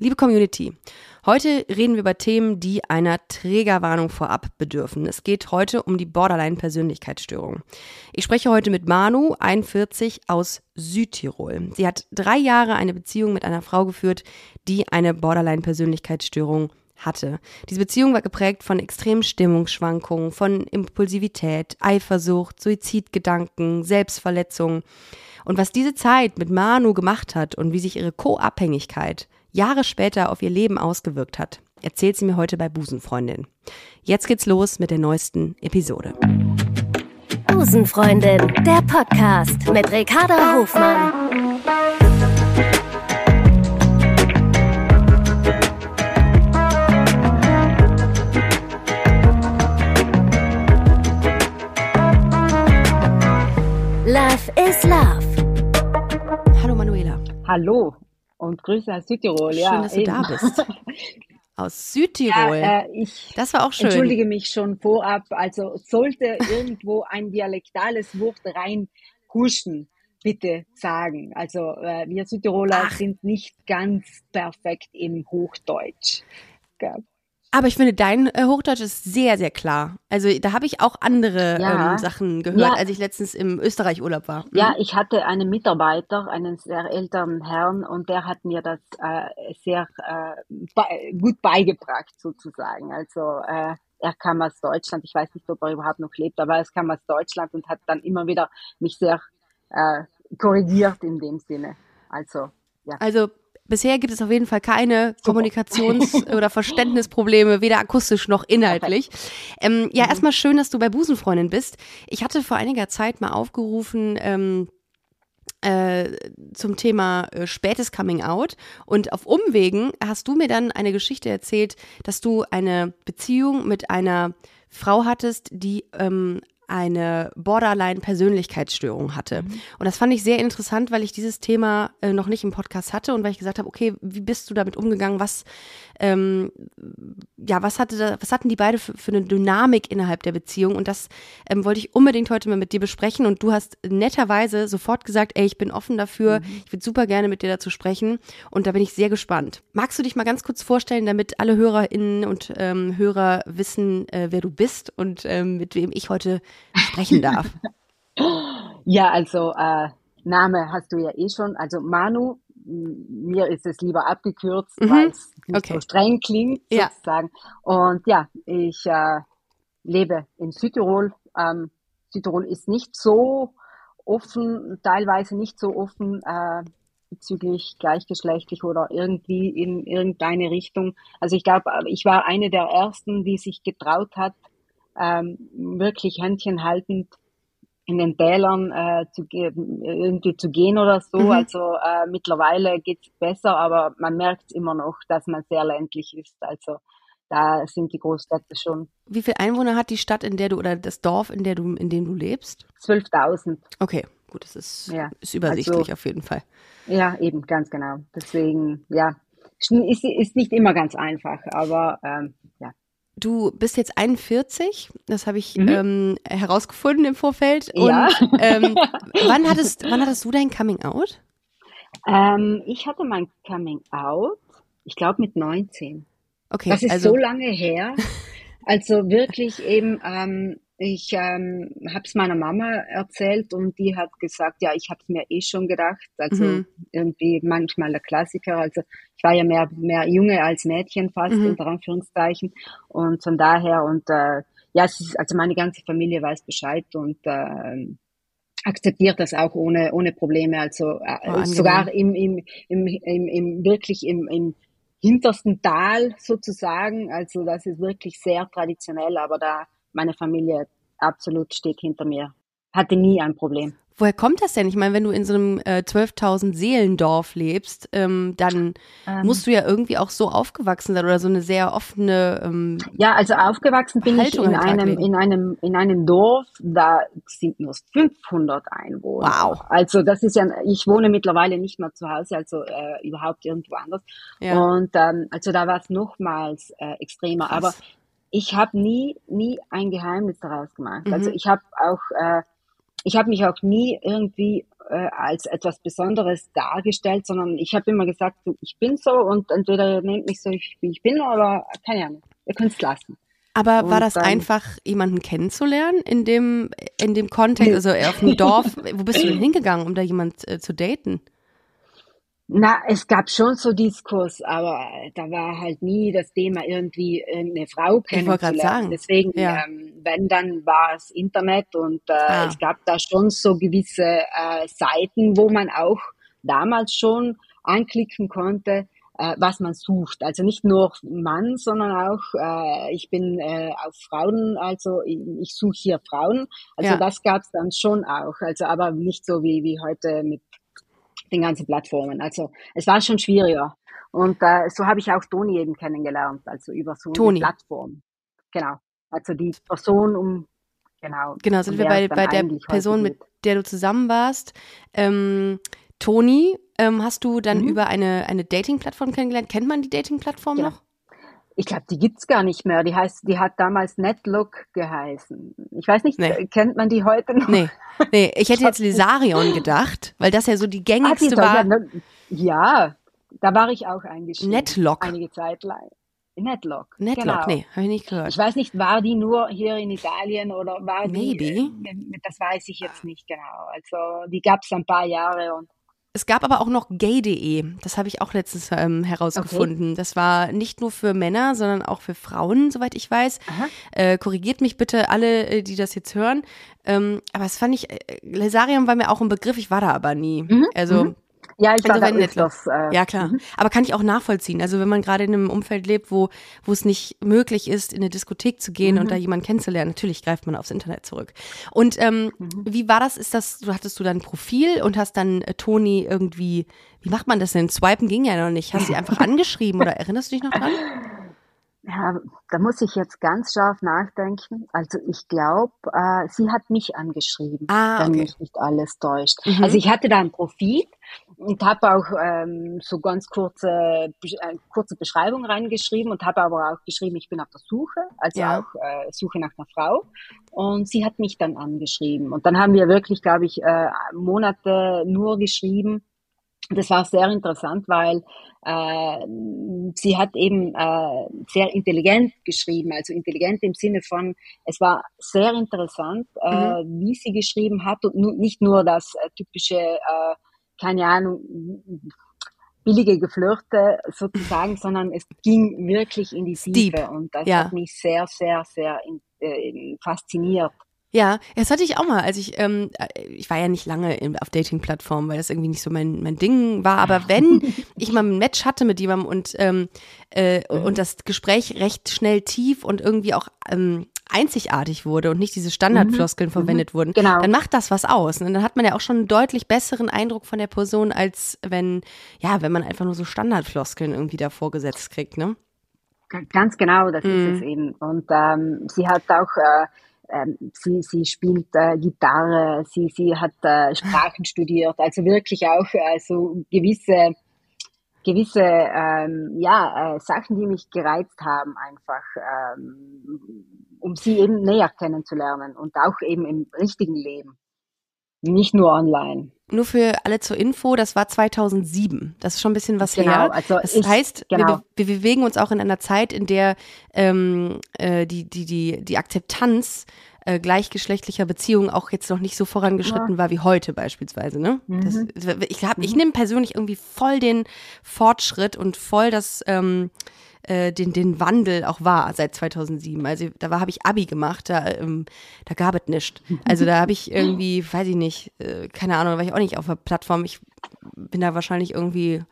Liebe Community, heute reden wir über Themen, die einer Trägerwarnung vorab bedürfen. Es geht heute um die Borderline-Persönlichkeitsstörung. Ich spreche heute mit Manu, 41, aus Südtirol. Sie hat drei Jahre eine Beziehung mit einer Frau geführt, die eine Borderline-Persönlichkeitsstörung hatte. Diese Beziehung war geprägt von extremen Stimmungsschwankungen, von Impulsivität, Eifersucht, Suizidgedanken, Selbstverletzungen. Und was diese Zeit mit Manu gemacht hat und wie sich ihre Co-Abhängigkeit Jahre später auf ihr Leben ausgewirkt hat, erzählt sie mir heute bei Busenfreundin. Jetzt geht's los mit der neuesten Episode. Busenfreundin, der Podcast mit Ricarda Hofmann. Love is Love. Hallo Manuela. Hallo und Grüße aus Südtirol. Schön, ja, dass du eben. da bist. Aus Südtirol. Ja, äh, ich das war auch schön. entschuldige mich schon vorab. Also sollte irgendwo ein dialektales Wort reinhuschen, bitte sagen. Also äh, wir Südtiroler Ach. sind nicht ganz perfekt im Hochdeutsch. Gell? Aber ich finde, dein äh, Hochdeutsch ist sehr, sehr klar. Also da habe ich auch andere Ja. ähm, Sachen gehört, Ja. als ich letztens im Österreich-Urlaub war. Ja, ich hatte einen Mitarbeiter, einen sehr älteren Herrn, und der hat mir das äh, sehr äh, bei, gut beigebracht, sozusagen. Also äh, er kam aus Deutschland, ich weiß nicht, ob er überhaupt noch lebt, aber er kam aus Deutschland und hat dann immer wieder mich sehr äh, korrigiert in dem Sinne. Also, ja. Also bisher gibt es auf jeden Fall keine Kommunikations- oder Verständnisprobleme, weder akustisch noch inhaltlich. Ähm, ja, erstmal schön, dass du bei Busenfreundin bist. Ich hatte vor einiger Zeit mal aufgerufen, ähm, äh, zum Thema äh, spätes Coming Out und auf Umwegen hast du mir dann eine Geschichte erzählt, dass du eine Beziehung mit einer Frau hattest, die ähm, eine Borderline-Persönlichkeitsstörung hatte. Und das fand ich sehr interessant, weil ich dieses Thema äh, noch nicht im Podcast hatte und weil ich gesagt habe, okay, wie bist du damit umgegangen? Was, ähm, ja, was hatte da, was hatten die beide für, für eine Dynamik innerhalb der Beziehung? Und das ähm, wollte ich unbedingt heute mal mit dir besprechen. Und du hast netterweise sofort gesagt, ey, ich bin offen dafür, ich würde super gerne mit dir dazu sprechen. Und da bin ich sehr gespannt. Magst du dich mal ganz kurz vorstellen, damit alle HörerInnen und ähm, Hörer wissen, äh, wer du bist und ähm, mit wem ich heute sprechen darf? Ja, also äh, Name hast du ja eh schon. Also Manu, mir ist es lieber abgekürzt, Mhm, weil es nicht okay. so streng klingt Ja. sozusagen. Und ja, ich äh, lebe in Südtirol. Ähm, Südtirol ist nicht so offen, teilweise nicht so offen äh, bezüglich gleichgeschlechtlich oder irgendwie in irgendeine Richtung. Also ich glaube, ich war eine der ersten, die sich getraut hat, ähm, wirklich Händchen haltend in den Tälern äh, zu ge irgendwie zu gehen oder so. Mhm. Also äh, mittlerweile geht's besser, aber man merkt immer noch, dass man sehr ländlich ist. Also da sind die Großstädte schon Wie viele Einwohner hat die Stadt, in der du oder das Dorf, in der du, in dem du lebst? 12.000. Okay, gut, das ist, Ja, ist übersichtlich also- auf jeden Fall. Ja, eben, ganz genau. Deswegen, ja, ist, ist nicht immer ganz einfach, aber ähm, ja. Du bist jetzt 41, das habe ich Mhm. ähm, herausgefunden im Vorfeld. Und Ja. ähm, wann, hattest, wann hattest du dein Coming Out? Ähm, ich hatte mein Coming Out, ich glaube mit 19. Okay, Das ist also so lange her. Also wirklich eben, ähm, ich ähm, habe es meiner Mama erzählt und die hat gesagt, ja, ich habe es mir eh schon gedacht. Also Mhm. irgendwie manchmal der Klassiker. Also ich war ja mehr, mehr Junge als Mädchen fast, Mhm. unter Anführungszeichen. Und von daher, und äh, ja, es ist, also meine ganze Familie weiß Bescheid und äh, akzeptiert das auch ohne, ohne Probleme. Also äh, Oh, sogar im, im, im, im, im wirklich im, im hintersten Tal sozusagen. Also das ist wirklich sehr traditionell, aber da meine Familie absolut steht hinter mir. Hatte nie ein Problem. woher kommt das denn? Ich meine, wenn du in so einem äh, 12.000 Seelendorf lebst, ähm, dann Ähm, musst du ja irgendwie auch so aufgewachsen sein oder so eine sehr offene, ähm, Ja, also aufgewachsen bin Haltung ich in einem, in einem, in einem Dorf, da sind nur 500 Einwohner. Wow. Also das ist ja, ich wohne mittlerweile nicht mehr zu Hause, also äh, überhaupt irgendwo anders. ja. Und ähm, also da war es nochmals äh, extremer. Krass. Aber ich habe nie, nie ein Geheimnis daraus gemacht. Mhm. Also ich habe auch äh, ich habe mich auch nie irgendwie äh, als etwas Besonderes dargestellt, sondern ich habe immer gesagt, ich bin so und entweder ihr nehmt mich so, wie ich bin, oder keine Ahnung, ihr könnt es lassen. Aber und war das dann, einfach, jemanden kennenzulernen in dem, in dem Kontext, also auf dem Dorf? Wo bist du denn hingegangen, um da jemand äh, zu daten? Na, es gab schon so Diskurs, aber da war halt nie das Thema irgendwie eine Frau kennenzulernen. Deswegen, ja. ähm, wenn dann war es Internet und äh, ah. es gab da schon so gewisse äh, Seiten, wo man auch damals schon anklicken konnte, äh, was man sucht. Also nicht nur Mann, sondern auch äh, ich bin äh, auf Frauen, also ich, ich suche hier Frauen. Also ja. das gab es dann schon auch. Also aber nicht so wie wie heute mit den ganzen Plattformen. Also es war schon schwieriger. Und äh, so habe ich auch Toni eben kennengelernt, also über so Toni. eine Plattform. Genau. Also die Person um genau. Genau, sind wir bei, bei der Person, mit der du zusammen warst. Ähm, Toni, ähm, hast du dann mhm. über eine, eine Dating-Plattform kennengelernt? Kennt man die Dating-Plattform genau. noch? Ich glaube, die gibt's gar nicht mehr. Die heißt, die hat damals Netlook geheißen. Ich weiß nicht, nee. kennt man die heute noch? Nee, nee. ich hätte jetzt Lisarion gedacht, weil das ja so die gängigste ah, war. Ja, da war ich auch eingeschrieben. Netlock. Einige Zeit lang. Netlock. Netlock, genau. nee, habe ich nicht gehört. Ich weiß nicht, war die nur hier in Italien oder war Maybe. die. Maybe. Das weiß ich jetzt nicht genau. Also die gab es ein paar Jahre und es gab aber auch noch gay.de. Das habe ich auch letztens ähm, herausgefunden. Okay. Das war nicht nur für Männer, sondern auch für Frauen, soweit ich weiß. Äh, korrigiert mich bitte alle, äh, die das jetzt hören. Ähm, aber das fand ich, äh, Lesarium war mir auch ein Begriff, ich war da aber nie. Mhm. Also. Mhm. Ja, ich also war da öfters, äh, Ja, klar. Mhm. Aber kann ich auch nachvollziehen. Also wenn man gerade in einem Umfeld lebt, wo, wo es nicht möglich ist, in eine Diskothek zu gehen mhm. und da jemanden kennenzulernen, natürlich greift man aufs Internet zurück. Und ähm, mhm. wie war das? Ist das, du hattest du dann ein Profil und hast dann äh, Toni irgendwie, wie macht man das denn? Swipen ging ja noch nicht. Hast du sie einfach angeschrieben oder erinnerst du dich noch dran? Ja, da muss ich jetzt ganz scharf nachdenken. Also ich glaube, äh, sie hat mich angeschrieben, ah, okay. wenn mich nicht alles täuscht. Mhm. Also ich hatte da ein Profil und habe auch ähm, so ganz kurze, äh, kurze Beschreibung reingeschrieben und habe aber auch geschrieben, ich bin auf der Suche, also ja. auch äh, Suche nach einer Frau. Und sie hat mich dann angeschrieben. Und dann haben wir wirklich, glaube ich, äh, Monate nur geschrieben das war sehr interessant, weil äh, sie hat eben äh, sehr intelligent geschrieben, also intelligent im Sinne von, es war sehr interessant, äh, mhm. wie sie geschrieben hat und nu nicht nur das äh, typische, äh, keine Ahnung, billige Geflirte sozusagen, sondern es ging wirklich in die Tiefe und das ja. hat mich sehr, sehr, sehr in, äh, fasziniert. Ja, das hatte ich auch mal, als ich, ähm, äh, ich war ja nicht lange in, auf Dating-Plattformen, weil das irgendwie nicht so mein, mein Ding war, aber wenn ich mal ein Match hatte mit jemandem und, ähm, äh, mhm. und das Gespräch recht schnell tief und irgendwie auch ähm, einzigartig wurde und nicht diese Standardfloskeln mhm. verwendet wurden, genau. dann macht das was aus. Und dann hat man ja auch schon einen deutlich besseren Eindruck von der Person, als wenn, ja, wenn man einfach nur so Standardfloskeln irgendwie da vorgesetzt kriegt, ne? Ganz genau, das mhm. ist es eben. Und ähm, sie hat auch äh, ähm, sie, sie spielt äh, Gitarre, sie, sie hat äh, Sprachen studiert, also wirklich auch äh, so gewisse, gewisse ähm, ja, äh, Sachen, die mich gereizt haben, einfach, ähm, um sie eben näher kennenzulernen und auch eben im richtigen Leben, nicht nur online. Nur für alle zur Info, das war 2007. Das ist schon ein bisschen was genau, her. Also das ich, heißt, genau. wir, wir, bewegen uns auch in einer Zeit, in der ähm, äh, die, die, die, die Akzeptanz äh, gleichgeschlechtlicher Beziehungen auch jetzt noch nicht so vorangeschritten ja. war wie heute beispielsweise. Ne? Mhm. Das, ich hab, ich nehme persönlich irgendwie voll den Fortschritt und voll das ähm, äh, den, den Wandel auch war seit 2007. Also da habe ich Abi gemacht, da, ähm, da gab es nichts. Also da habe ich irgendwie, weiß ich nicht, äh, keine Ahnung, da war ich auch nicht auf der Plattform. Ich bin da wahrscheinlich irgendwie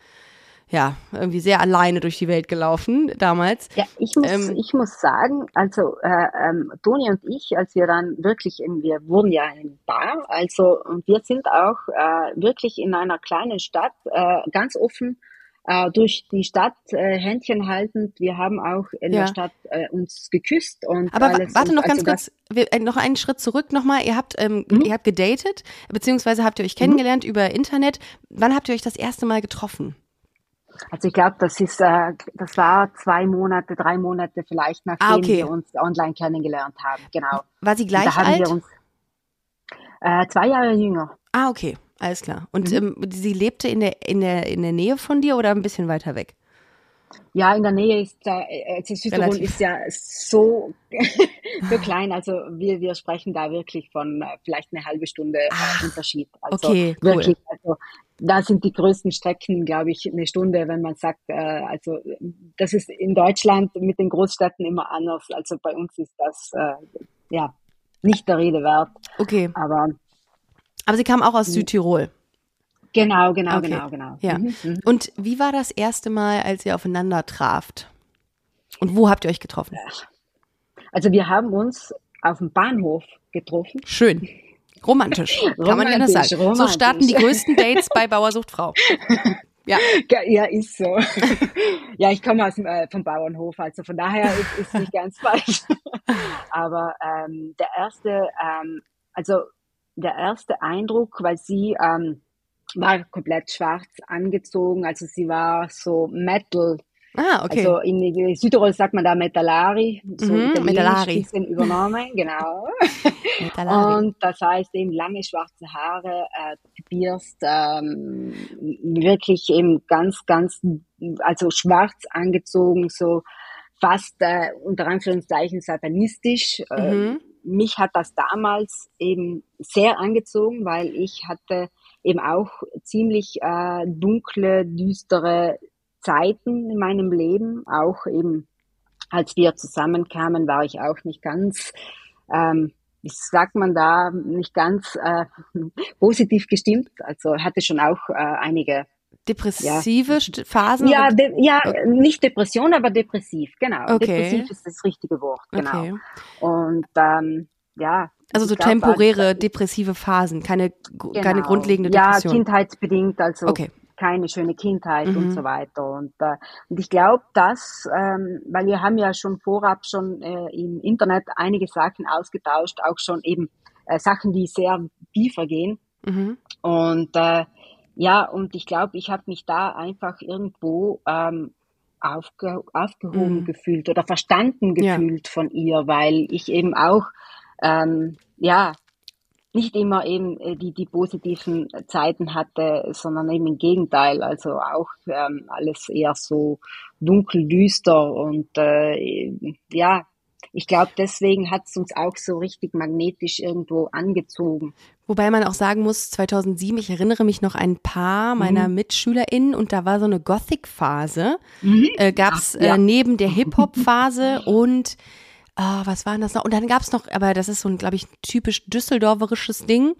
ja, irgendwie sehr alleine durch die Welt gelaufen damals. Ja, ich muss, ähm, ich muss sagen, also äh, ähm, Toni und ich, als wir dann wirklich, in, wir wurden ja in Bar, also und wir sind auch äh, wirklich in einer kleinen Stadt äh, ganz offen äh, durch die Stadt äh, Händchen haltend. Wir haben auch in ja. der Stadt äh, uns geküsst und Aber alles. warte noch ganz also kurz, wir, äh, noch einen Schritt zurück nochmal. Ihr habt, ähm, mhm. ihr habt gedatet, beziehungsweise habt ihr euch kennengelernt mhm. über Internet. Wann habt ihr euch das erste Mal getroffen? Also ich glaube, das ist, äh, das war zwei Monate, drei Monate vielleicht, nachdem ah, okay. wir uns online kennengelernt haben. Genau. War sie gleich alt? Uns, Äh, zwei Jahre jünger. Ah, okay, alles klar. Und mhm. ähm, sie lebte in der, in, der, in der Nähe von dir oder ein bisschen weiter weg? Ja, in der Nähe ist da, also Südtirol ist ja so, so klein. Also wir, wir sprechen da wirklich von äh, vielleicht eine halbe Stunde Ach, Unterschied. Also okay, cool. wirklich, also da sind die größten Strecken, glaube ich, eine Stunde, wenn man sagt, äh, also das ist in Deutschland mit den Großstädten immer anders. Also bei uns ist das äh, ja nicht der Rede wert. Okay. Aber, aber sie kam auch aus Südtirol. Genau, genau, okay. genau, genau. Ja. Mhm, mhm. Und wie war das erste Mal, als ihr aufeinander traft? Und wo habt ihr euch getroffen? Also wir haben uns auf dem Bahnhof getroffen. Schön. Romantisch, kann man ja das sagen. Romantisch. So starten die größten Dates bei Bauersucht Frau. Ja. ja, ist so. ja, ich komme aus dem, äh, vom Bauernhof, also von daher ist, ist nicht ganz falsch. Aber ähm, der erste, ähm, also der erste Eindruck, weil sie ähm, war komplett schwarz angezogen, also sie war so Metal. Ah, okay. Also in Südtirol sagt man da Metallari, so mhm, Metallari. bisschen übernommen, genau. Metallari. Und das heißt eben lange schwarze Haare, äh, gebirst, ähm, wirklich eben ganz, ganz, also schwarz angezogen, so fast äh, unter Anführungszeichen satanistisch. Äh, mhm. Mich hat das damals eben sehr angezogen, weil ich hatte eben auch ziemlich äh, dunkle, düstere Zeiten in meinem Leben. Auch eben, als wir zusammenkamen, war ich auch nicht ganz, ähm, wie sagt man da, nicht ganz äh, positiv gestimmt. Also hatte schon auch äh, einige Depressive ja. Phasen? Ja, de ja okay. nicht Depression, aber depressiv, genau. Okay. Depressiv ist das richtige Wort, genau. Okay. Und ähm, ja, also so temporäre depressive Phasen, keine, genau. keine grundlegende Depression. Ja, kindheitsbedingt, also okay. keine schöne Kindheit mhm. und so weiter. Und, äh, und ich glaube, dass, ähm, weil wir haben ja schon vorab schon äh, im Internet einige Sachen ausgetauscht, auch schon eben äh, Sachen, die sehr tiefer gehen. Mhm. Und äh, ja, und ich glaube, ich habe mich da einfach irgendwo ähm, aufge aufgehoben mhm. gefühlt oder verstanden gefühlt ja. von ihr, weil ich eben auch ähm, ja, nicht immer eben äh, die, die positiven Zeiten hatte, sondern eben im Gegenteil, also auch ähm, alles eher so dunkel, düster und äh, ja, ich glaube, deswegen hat es uns auch so richtig magnetisch irgendwo angezogen. Wobei man auch sagen muss, 2007, ich erinnere mich noch ein paar meiner mhm. MitschülerInnen und da war so eine Gothic-Phase, mhm. äh, gab es äh, ja. neben der Hip-Hop-Phase und ah, was war denn das noch? Und dann gab es noch, aber das ist so ein, glaube ich, typisch düsseldorferisches Ding.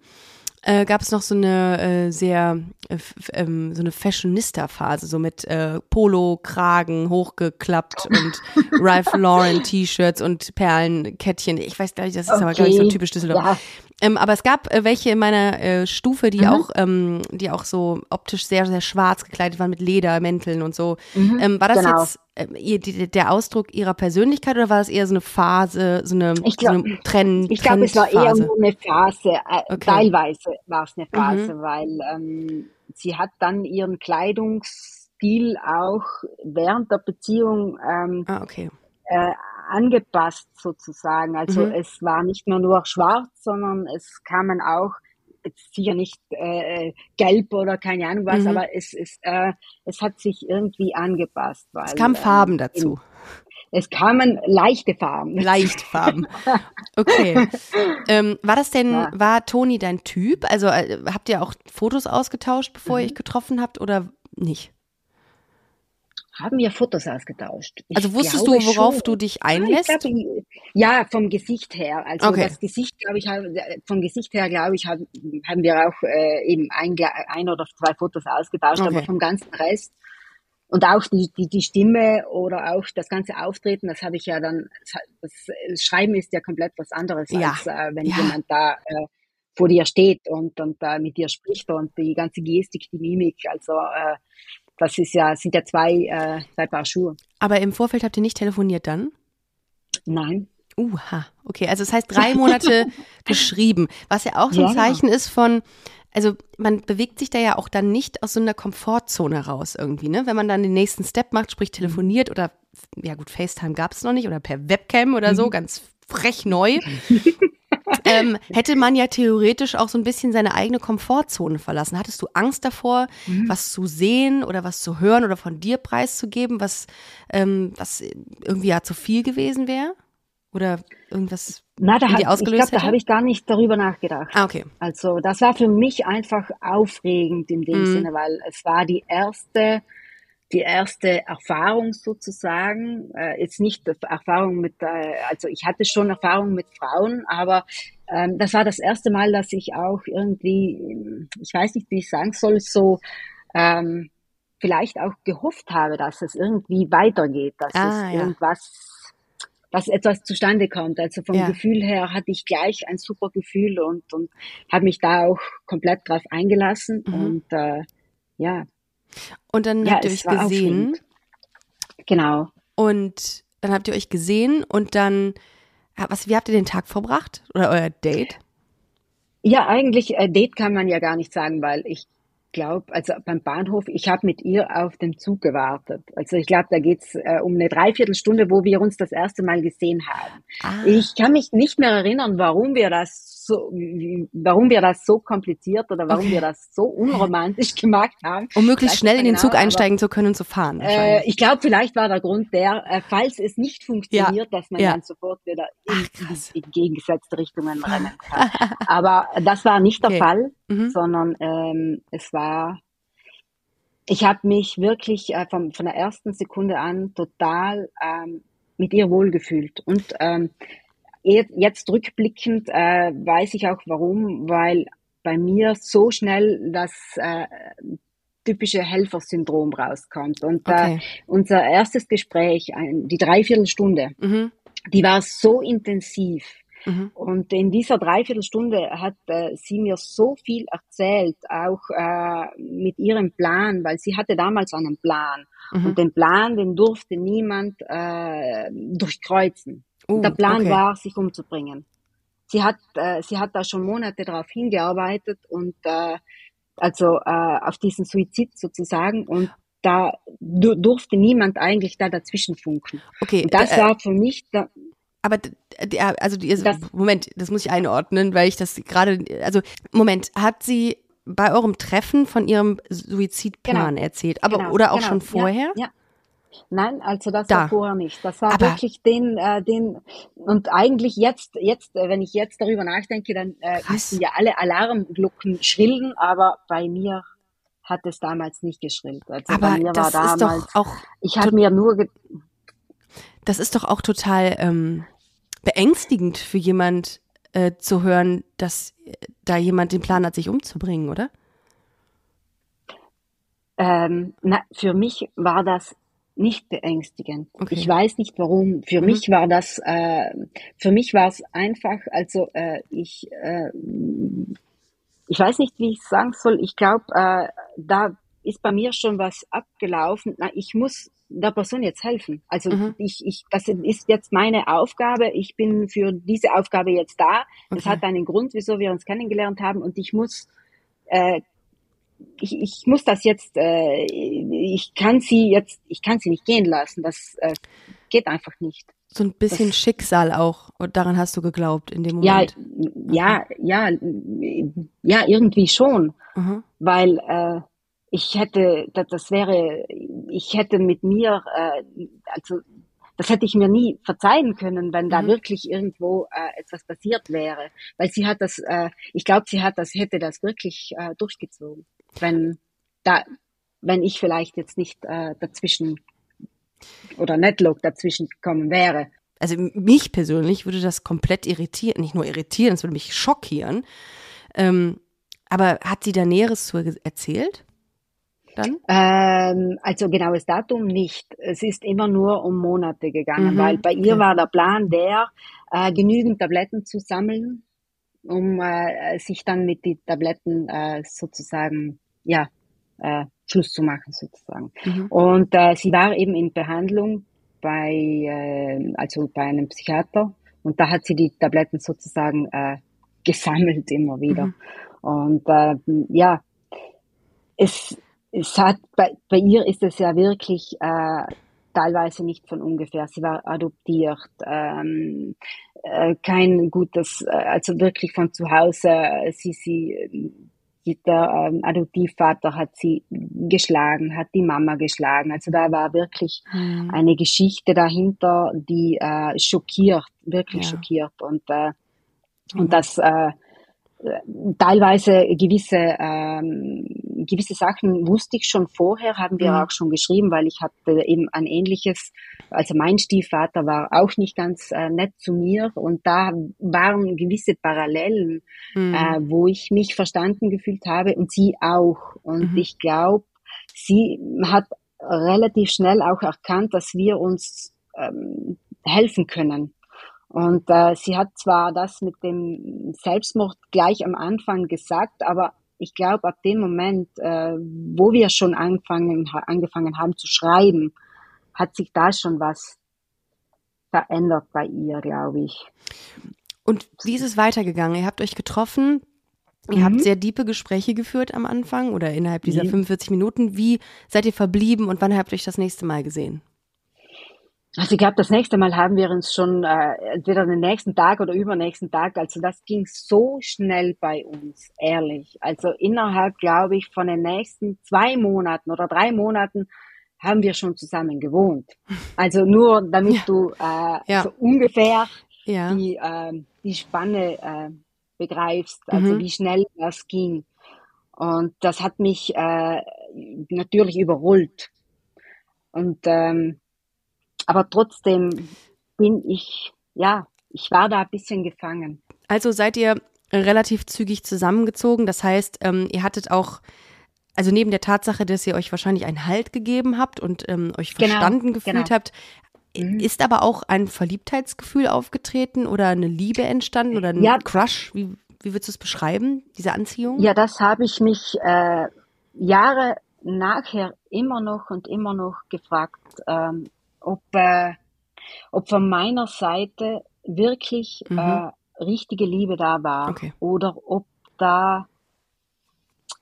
Äh, gab es noch so eine äh, sehr äh, ähm, so eine Fashionista-Phase, so mit äh, Polo-Kragen hochgeklappt und Ralph Lauren T-Shirts und Perlenkettchen. Ich weiß gar nicht, das ist okay. aber glaube ich so typisch Düsseldorf. Ja. Ähm, aber es gab äh, welche in meiner äh, Stufe, die mhm. auch, ähm, die auch so optisch sehr, sehr schwarz gekleidet waren mit Ledermänteln und so. Mhm, ähm, war das genau. jetzt ihr, die, der Ausdruck ihrer Persönlichkeit oder war das eher so eine Phase, so eine, glaub, so eine Trend? Ich glaube, es war eher nur eine Phase. Äh, okay. Teilweise war es eine Phase, mhm. weil ähm, sie hat dann ihren Kleidungsstil auch während der Beziehung ähm, ah, okay. äh, angepasst sozusagen. Also mhm. es war nicht mehr nur schwarz, sondern es kamen auch jetzt sicher nicht äh, gelb oder keine Ahnung was, mhm. aber es ist, äh, es hat sich irgendwie angepasst. Weil, es kamen Farben ähm, dazu. Es kamen leichte Farben. Leichte Farben. Okay. ähm, war das denn, ja. war Toni dein Typ? Also äh, habt ihr auch Fotos ausgetauscht, bevor mhm. ihr euch getroffen habt oder nicht? Haben wir Fotos ausgetauscht. Ich also wusstest du, worauf schon. du dich einlässt? Ja, glaub, ja, vom Gesicht her. Also okay. das Gesicht, glaube ich, vom Gesicht her, glaube ich, haben, haben wir auch äh, eben ein, ein oder zwei Fotos ausgetauscht, okay. aber vom ganzen Rest und auch die, die, die Stimme oder auch das ganze Auftreten, das habe ich ja dann, das, Schreiben ist ja komplett was anderes, ja. als äh, wenn ja. jemand da äh, vor dir steht und, und äh, mit dir spricht und die ganze Gestik, die Mimik, also äh, das ist ja, sind ja zwei, äh, zwei Paar Schuhe. Aber im Vorfeld habt ihr nicht telefoniert dann? Nein. Uha, okay. Also das heißt drei Monate geschrieben, was ja auch so ein ja. Zeichen ist von, also man bewegt sich da ja auch dann nicht aus so einer Komfortzone raus irgendwie, ne? Wenn man dann den nächsten Step macht, sprich telefoniert oder, ja gut, FaceTime gab es noch nicht oder per Webcam oder so, mhm. ganz frech neu. ähm, hätte man ja theoretisch auch so ein bisschen seine eigene Komfortzone verlassen. Hattest du Angst davor, mhm. was zu sehen oder was zu hören oder von dir preiszugeben, was, ähm, was irgendwie ja zu viel gewesen wäre? Oder irgendwas Na, da hab, ausgelöst Ich glaube, da habe ich gar nicht darüber nachgedacht. Ah, okay. Also das war für mich einfach aufregend in dem mhm. Sinne, weil es war die erste die erste Erfahrung sozusagen, äh, jetzt nicht Erfahrung mit, äh, also ich hatte schon Erfahrung mit Frauen, aber ähm, das war das erste Mal, dass ich auch irgendwie, ich weiß nicht, wie ich sagen soll, so ähm, vielleicht auch gehofft habe, dass es irgendwie weitergeht, dass ah, es ja. irgendwas, dass etwas zustande kommt. Also vom ja. Gefühl her hatte ich gleich ein super Gefühl und, und habe mich da auch komplett drauf eingelassen mhm. und äh, ja, und dann ja, habt ihr euch gesehen. Genau. Und dann habt ihr euch gesehen und dann, was, wie habt ihr den Tag verbracht? Oder euer Date? Ja, eigentlich, äh, Date kann man ja gar nicht sagen, weil ich glaube, also beim Bahnhof, ich habe mit ihr auf den Zug gewartet. Also ich glaube, da geht's äh, um eine Dreiviertelstunde, wo wir uns das erste Mal gesehen haben. Ah. Ich kann mich nicht mehr erinnern, warum wir das so, warum wir das so kompliziert oder warum okay. wir das so unromantisch gemacht haben. Um möglichst schnell in den genau, Zug einsteigen aber, zu können und zu fahren. Äh, ich glaube, vielleicht war der Grund der, äh, falls es nicht funktioniert, ja. dass man ja. dann sofort wieder in, Ach, in, gegengesetzte Richtungen rennen kann. aber das war nicht der okay. Fall, mhm. sondern ähm, es war ich habe mich wirklich äh, von, von der ersten Sekunde an total ähm, mit ihr wohlgefühlt. Und ähm, Jetzt rückblickend äh, weiß ich auch warum, weil bei mir so schnell das äh, typische Helfersyndrom rauskommt. Und äh, okay. äh, unser erstes Gespräch, ein, die Dreiviertelstunde, mhm. die war so intensiv. Mhm. Und in dieser Dreiviertelstunde hat äh, sie mir so viel erzählt, auch äh, mit ihrem Plan, weil sie hatte damals einen Plan. Mhm. Und den Plan, den durfte niemand äh, durchkreuzen. Uh, der Plan okay. war, sich umzubringen. Sie hat, äh, sie hat da schon Monate darauf hingearbeitet und äh, also äh, auf diesen Suizid sozusagen und da durfte niemand eigentlich da dazwischen funken. Okay. Und das äh, war für mich da, aber also die, das, Moment, das muss ich einordnen, weil ich das gerade, also Moment, hat sie bei eurem Treffen von ihrem Suizidplan genau, erzählt, aber genau, oder auch genau, schon vorher? Ja, ja. Nein, also das da. war vorher nicht. Das war aber wirklich den, äh, den und eigentlich jetzt, jetzt, äh, wenn ich jetzt darüber nachdenke, dann äh, müssen ja alle Alarmglocken schrillen, aber bei mir hat es damals nicht geschrillt. Also aber bei mir das war damals, ist doch auch. Ich habe mir nur. das ist doch auch total ähm, beängstigend für jemand äh, zu hören, dass äh, da jemand den Plan hat, sich umzubringen, oder? Ähm, na, für mich war das nicht beängstigend. Okay. Ich weiß nicht warum. Für mhm. mich war das, äh, für mich war es einfach, also äh, ich, äh, ich weiß nicht, wie ich sagen soll. Ich glaube, äh, da ist bei mir schon was abgelaufen. Na, ich muss der Person jetzt helfen. Also mhm. ich, ich, das ist jetzt meine Aufgabe. Ich bin für diese Aufgabe jetzt da. Okay. hat einen Grund, wieso wir uns kennengelernt haben und ich muss äh, ich, ich muss das jetzt, äh, ich kann sie jetzt, ich kann sie nicht gehen lassen. Das äh, geht einfach nicht. So ein bisschen das, Schicksal auch. Und daran hast du geglaubt in dem Moment. Ja, ja, ja, ja, irgendwie schon. Mhm. Weil äh, ich hätte, das, das wäre, ich hätte mit mir, äh, also das hätte ich mir nie verzeihen können, wenn da mhm. wirklich irgendwo äh, etwas passiert wäre. Weil sie hat das, äh, ich glaube, sie hat das, hätte das wirklich äh, durchgezogen wenn da, wenn ich vielleicht jetzt nicht äh, dazwischen oder Netlock dazwischen gekommen wäre. Also mich persönlich würde das komplett irritieren, nicht nur irritieren, es würde mich schockieren. Ähm, aber hat sie da Näheres zu erzählt? Dann? Ähm, also genaues Datum nicht. Es ist immer nur um Monate gegangen, mhm, weil bei ihr okay. war der Plan der, äh, genügend Tabletten zu sammeln, um äh, sich dann mit den Tabletten äh, sozusagen ja, äh, Schluss zu machen sozusagen. Mhm. Und äh, sie war eben in Behandlung bei, äh, also bei einem Psychiater und da hat sie die Tabletten sozusagen äh, gesammelt immer wieder. Mhm. Und äh, ja, es, es hat bei, bei ihr ist es ja wirklich äh, teilweise nicht von ungefähr. Sie war adoptiert, ähm, äh, kein gutes, äh, also wirklich von zu Hause. Sie, sie, der ähm, Adoptivvater hat sie geschlagen, hat die Mama geschlagen. Also da war wirklich mhm. eine Geschichte dahinter, die äh, schockiert, wirklich ja. schockiert. Und, äh, mhm. und das äh, teilweise gewisse ähm, gewisse Sachen wusste ich schon vorher, haben wir mhm. auch schon geschrieben, weil ich hatte eben ein ähnliches, also mein Stiefvater war auch nicht ganz äh, nett zu mir und da waren gewisse Parallelen, mhm. äh, wo ich mich verstanden gefühlt habe und sie auch. Und mhm. ich glaube, sie hat relativ schnell auch erkannt, dass wir uns ähm, helfen können. Und äh, sie hat zwar das mit dem Selbstmord gleich am Anfang gesagt, aber ich glaube, ab dem Moment, äh, wo wir schon angefangen, angefangen haben zu schreiben, hat sich da schon was verändert bei ihr, glaube ich. Und wie ist es weitergegangen? Ihr habt euch getroffen, ihr mhm. habt sehr diepe Gespräche geführt am Anfang oder innerhalb dieser mhm. 45 Minuten. Wie seid ihr verblieben und wann habt ihr euch das nächste Mal gesehen? Also ich glaube, das nächste Mal haben wir uns schon äh, entweder den nächsten Tag oder übernächsten Tag. Also das ging so schnell bei uns, ehrlich. Also innerhalb, glaube ich, von den nächsten zwei Monaten oder drei Monaten haben wir schon zusammen gewohnt. Also nur damit ja. du äh, ja. so ungefähr ja. die, äh, die Spanne äh, begreifst, also mhm. wie schnell das ging. Und das hat mich äh, natürlich überrollt. Und ähm, aber trotzdem bin ich, ja, ich war da ein bisschen gefangen. Also seid ihr relativ zügig zusammengezogen. Das heißt, ähm, ihr hattet auch, also neben der Tatsache, dass ihr euch wahrscheinlich einen Halt gegeben habt und ähm, euch genau, verstanden genau, gefühlt genau. habt, mhm. ist aber auch ein Verliebtheitsgefühl aufgetreten oder eine Liebe entstanden oder ein ja. Crush? Wie, wie würdest du es beschreiben, diese Anziehung? Ja, das habe ich mich äh, Jahre nachher immer noch und immer noch gefragt. Ähm, ob, äh, ob von meiner Seite wirklich mhm. äh, richtige Liebe da war okay. oder ob da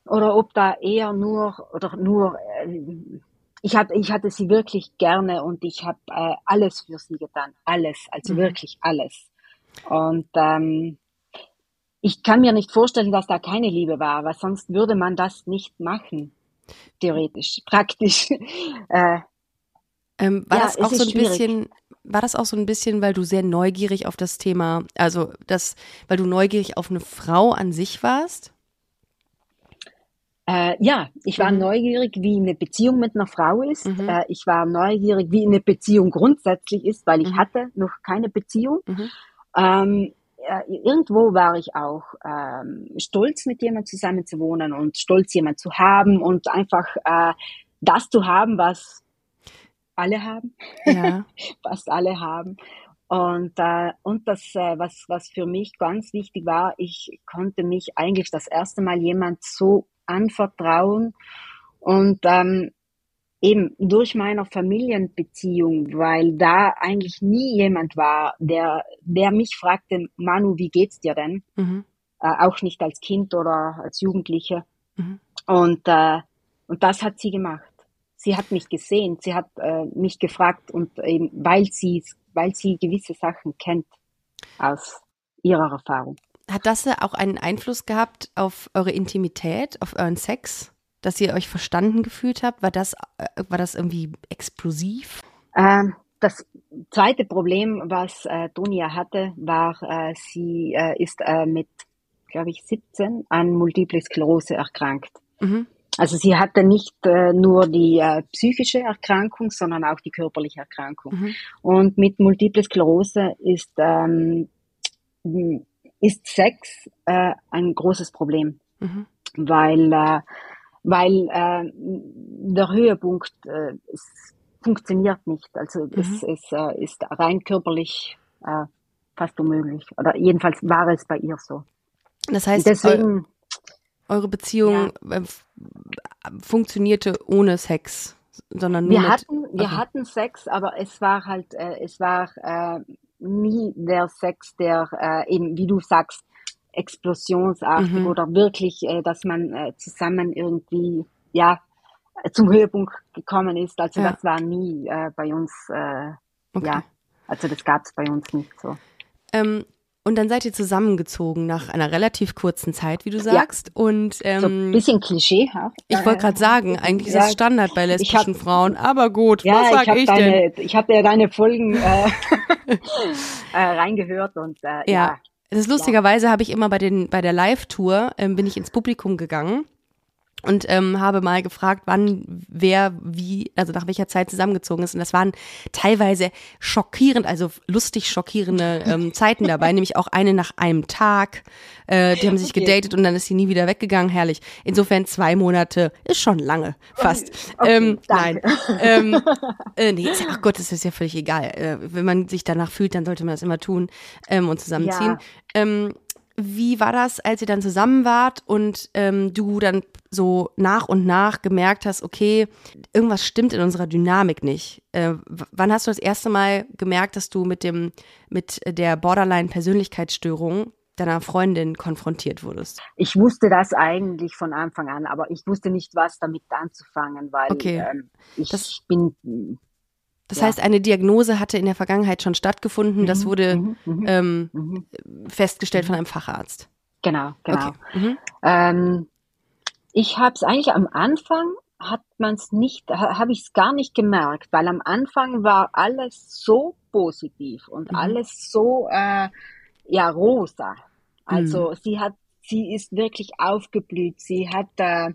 oder ob da eher nur oder nur äh, ich hatte ich hatte sie wirklich gerne und ich habe äh, alles für sie getan alles also mhm. wirklich alles und ähm, ich kann mir nicht vorstellen, dass da keine Liebe war, weil sonst würde man das nicht machen theoretisch praktisch äh, ähm, war ja, das auch so ein schwierig. bisschen, war das auch so ein bisschen, weil du sehr neugierig auf das Thema, also das, weil du neugierig auf eine Frau an sich warst? Äh, ja, ich war mhm. neugierig, wie eine Beziehung mit einer Frau ist. Mhm. Äh, ich war neugierig, wie eine Beziehung grundsätzlich ist, weil ich mhm. hatte noch keine Beziehung. Mhm. Ähm, äh, irgendwo war ich auch ähm, stolz, mit jemandem zusammen zu wohnen und stolz, jemand zu haben und einfach äh, das zu haben, was alle haben, ja. fast alle haben. Und, äh, und das, äh, was, was für mich ganz wichtig war, ich konnte mich eigentlich das erste Mal jemand so anvertrauen und ähm, eben durch meiner Familienbeziehung, weil da eigentlich nie jemand war, der, der mich fragte, Manu, wie geht's dir denn? Mhm. Äh, auch nicht als Kind oder als Jugendliche. Mhm. Und, äh, und das hat sie gemacht sie hat mich gesehen, sie hat äh, mich gefragt und eben, weil sie, weil sie gewisse Sachen kennt aus ihrer Erfahrung. Hat das auch einen Einfluss gehabt auf eure Intimität, auf euren Sex, dass ihr euch verstanden gefühlt habt? War das, äh, war das irgendwie explosiv? Ähm, das zweite Problem, was äh, Donia hatte, war, äh, sie äh, ist äh, mit, glaube ich, 17 an Multiple Sklerose erkrankt. Mhm. Also sie hatte nicht äh, nur die äh, psychische Erkrankung, sondern auch die körperliche Erkrankung. Mhm. Und mit Multiple Sklerose ist, ähm, ist Sex äh, ein großes Problem, mhm. weil, äh, weil äh, der Höhepunkt äh, es funktioniert nicht. Also mhm. es, es ist rein körperlich fast unmöglich. Oder jedenfalls war es bei ihr so. Das heißt, deswegen eure Beziehung ja. Äh, funktionierte ohne Sex, sondern nur wir mit, hatten wir okay. hatten Sex, aber es war halt äh, es war äh, nie der Sex, der äh, eben wie du sagst explosionsartig mhm. oder wirklich, äh, dass man äh, zusammen irgendwie ja zum Höhepunkt gekommen ist. Also Ja. das war nie äh, bei uns, äh, Okay. ja, also das gab es bei uns nicht so. Ähm, und dann seid ihr zusammengezogen nach einer relativ kurzen Zeit, wie du sagst. Und So ein ähm, bisschen klischeehaft. ich wollte gerade sagen, eigentlich ist Ja, das Standard bei lesbischen Frauen. Aber gut, Ja, was sag ich habe ich, denn? deine, ich habe ja deine Folgen äh, äh, reingehört und äh, ja. Ja. Das ist lustigerweise habe ich immer bei den bei der Live-Tour ähm, bin ich ins Publikum gegangen und ähm, habe mal gefragt, wann wer wie, also nach welcher Zeit zusammengezogen ist. Und das waren teilweise schockierend, also lustig schockierende ähm, Zeiten dabei, nämlich auch eine nach einem Tag. Äh, die haben sich Okay. gedatet und dann ist sie nie wieder weggegangen. Herrlich. Insofern zwei Monate ist schon lange, fast. Okay, ähm, nein. danke. Ähm, äh, nee, ist ja, ach Gott, das ist ja völlig egal. Äh, wenn man sich danach fühlt, dann sollte man das immer tun ähm, und zusammenziehen. Ja. Ähm, wie war das, als ihr dann zusammen wart und ähm, du dann so nach und nach gemerkt hast, okay, irgendwas stimmt in unserer Dynamik nicht? Äh, wann hast du das erste Mal gemerkt, dass du mit dem mit der Borderline-Persönlichkeitsstörung deiner Freundin konfrontiert wurdest? Ich wusste das eigentlich von Anfang an, aber ich wusste nicht, was damit anzufangen, weil Okay. ähm, ich Das- bin Das Ja. heißt, eine Diagnose hatte in der Vergangenheit schon stattgefunden. Das Mhm, wurde mhm, mhm, ähm, mhm. festgestellt von einem Facharzt. genau, genau. Okay. Mhm. Ähm, ich habe es eigentlich am Anfang hat man es nicht, ha, habe ich es gar nicht gemerkt, weil am Anfang war alles so positiv und Mhm. alles so äh, ja rosa. Also Mhm. sie hat, sie ist wirklich aufgeblüht. Sie hat äh,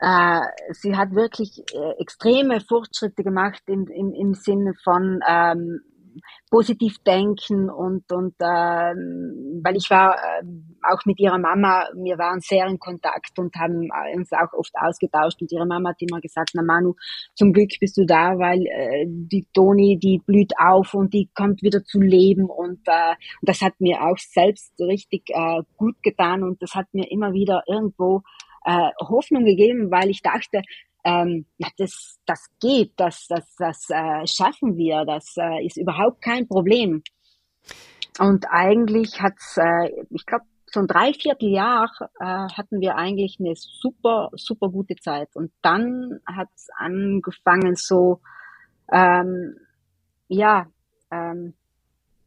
äh, sie hat wirklich äh, extreme Fortschritte gemacht im, im, im Sinne von ähm, positiv denken und, und ähm, weil ich war ähm, auch mit ihrer Mama, wir waren sehr in Kontakt und haben uns auch oft ausgetauscht und ihre Mama hat immer gesagt, na Manu, zum Glück bist du da, weil äh, die Toni, die blüht auf und die kommt wieder zu leben. Und, äh, das hat mir auch selbst richtig äh, gut getan und das hat mir immer wieder irgendwo äh, Hoffnung gegeben, weil ich dachte, ähm, ja, das, das geht, das, das, das äh, schaffen wir, das äh, ist überhaupt kein Problem. Und eigentlich hat's, äh, ich glaube, so ein Dreivierteljahr äh, hatten wir eigentlich eine super, super gute Zeit. Und dann hat's angefangen so, ähm, ja, ähm,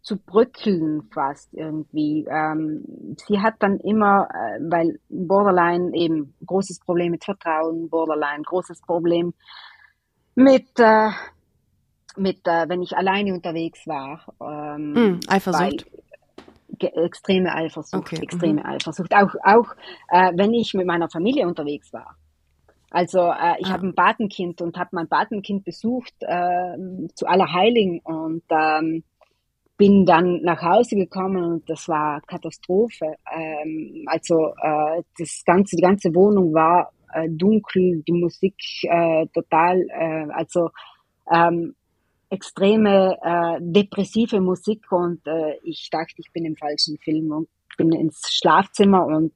zu bröckeln fast irgendwie. Ähm, sie hat dann immer, äh, weil Borderline eben großes Problem mit Vertrauen, Borderline großes Problem mit, äh, mit äh, wenn ich alleine unterwegs war. Ähm, Mhm. Eifersucht. extreme Eifersucht, Okay, mhm. extreme Eifersucht. Auch, auch äh, wenn ich mit meiner Familie unterwegs war. Also äh, ich Ah. habe ein Patenkind und habe mein Patenkind besucht äh, zu Allerheiligen und ähm, bin dann nach Hause gekommen und das war Katastrophe. Ähm, also äh, das ganze, die ganze Wohnung war äh, dunkel, die Musik äh, total, äh, also ähm, extreme äh, depressive Musik und äh, ich dachte, ich bin im falschen Film und bin ins Schlafzimmer und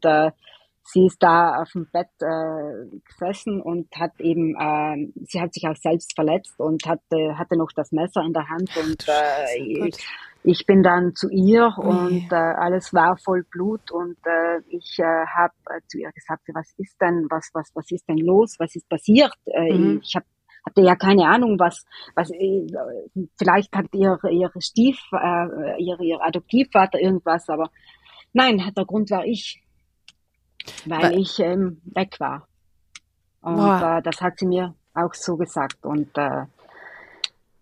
sie ist da auf dem Bett äh, gesessen und hat eben, äh, sie hat sich auch selbst verletzt und hatte, hatte noch das Messer in der Hand und Scheiße, äh, Gott. Ich bin dann zu ihr Ui. und äh, alles war voll Blut und äh, ich äh, habe äh, zu ihr gesagt, was ist denn, was, was, was ist denn los, was ist passiert? Äh, Mhm. Ich habe hatte ja keine Ahnung, was, was äh, vielleicht hat ihr ihr Stief, äh, ihr, ihr Adoptivvater irgendwas, aber nein, der Grund war ich, weil Weil- ich ähm, weg war. Und äh, das hat sie mir auch so gesagt und äh,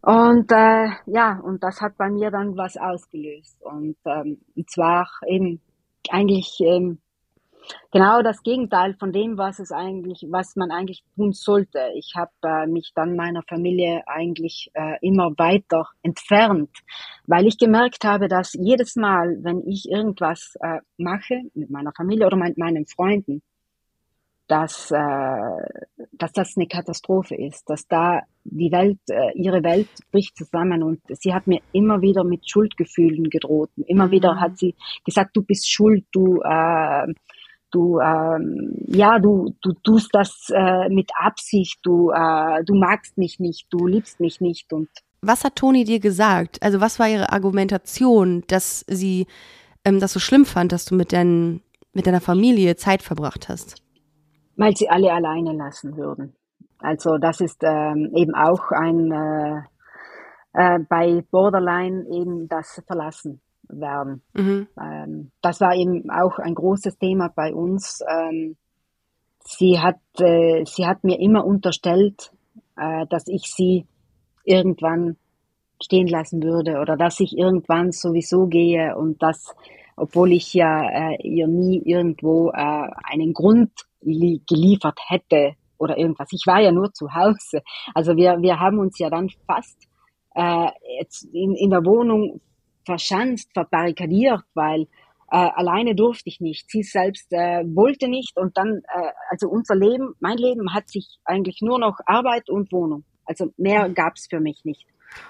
und äh, ja, und das hat bei mir dann was ausgelöst. Und, ähm, und zwar eben eigentlich ähm, genau das Gegenteil von dem, was es eigentlich, was man eigentlich tun sollte. Ich habe äh, mich dann meiner Familie eigentlich äh, immer weiter entfernt, weil ich gemerkt habe, dass jedes Mal, wenn ich irgendwas äh, mache mit meiner Familie oder mit meinen Freunden, dass, äh, dass das eine Katastrophe ist, dass da die Welt, äh, ihre Welt bricht zusammen und sie hat mir immer wieder mit Schuldgefühlen gedroht. Immer Mhm. wieder hat sie gesagt, du bist schuld, du, äh, du, ähm, ja, du, du tust das äh, mit Absicht, du, äh, du magst mich nicht, du liebst mich nicht und Was hat Toni dir gesagt? Also was war ihre Argumentation, dass sie ähm, das so schlimm fand, dass du mit, dein, mit deiner Familie Zeit verbracht hast? Weil sie alle alleine lassen würden. Also das ist ähm, eben auch ein äh, äh, bei Borderline eben das Verlassen werden. Mhm. Ähm, das war eben auch ein großes Thema bei uns. Ähm, sie hat äh, sie hat mir immer unterstellt, äh, dass ich sie irgendwann stehen lassen würde oder dass ich irgendwann sowieso gehe und das, obwohl ich ja äh, ihr nie irgendwo äh, einen Grund geliefert hätte oder irgendwas. Ich war ja nur zu Hause. Also wir, wir haben uns ja dann fast äh, jetzt in, in der Wohnung verschanzt, verbarrikadiert, weil äh, alleine durfte ich nicht. Sie selbst äh, wollte nicht und dann, äh, also unser Leben, mein Leben hat sich eigentlich nur noch Arbeit und Wohnung. Also mehr gab's für mich nicht.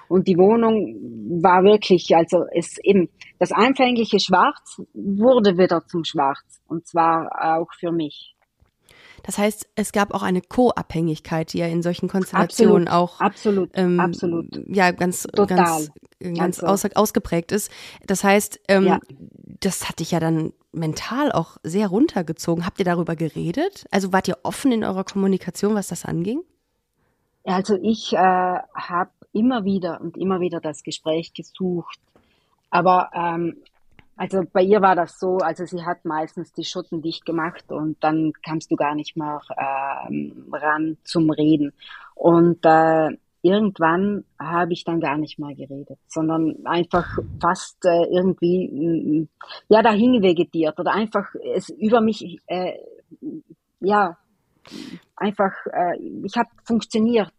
Und die Wohnung war wirklich, also es eben, das anfängliche Schwarz wurde wieder zum Schwarz. Und zwar auch für mich. Das heißt, es gab auch eine Co-Abhängigkeit, die ja in solchen Konstellationen absolut, auch absolut, ähm, absolut. ja ganz Total. ganz ganz also. aus, ausgeprägt ist. Das heißt, ähm, ja. das hat dich ja dann mental auch sehr runtergezogen. Habt ihr darüber geredet? Also wart ihr offen in eurer Kommunikation, was das anging? Also ich äh, habe immer wieder und immer wieder das Gespräch gesucht. Aber ähm, also bei ihr war das so, also sie hat meistens die Schotten dicht gemacht und dann kamst du gar nicht mehr ähm, ran zum Reden. Und äh, irgendwann habe ich dann gar nicht mehr geredet, sondern einfach fast äh, irgendwie mm, ja dahin vegetiert oder einfach es über mich äh, ja einfach äh, ich habe funktioniert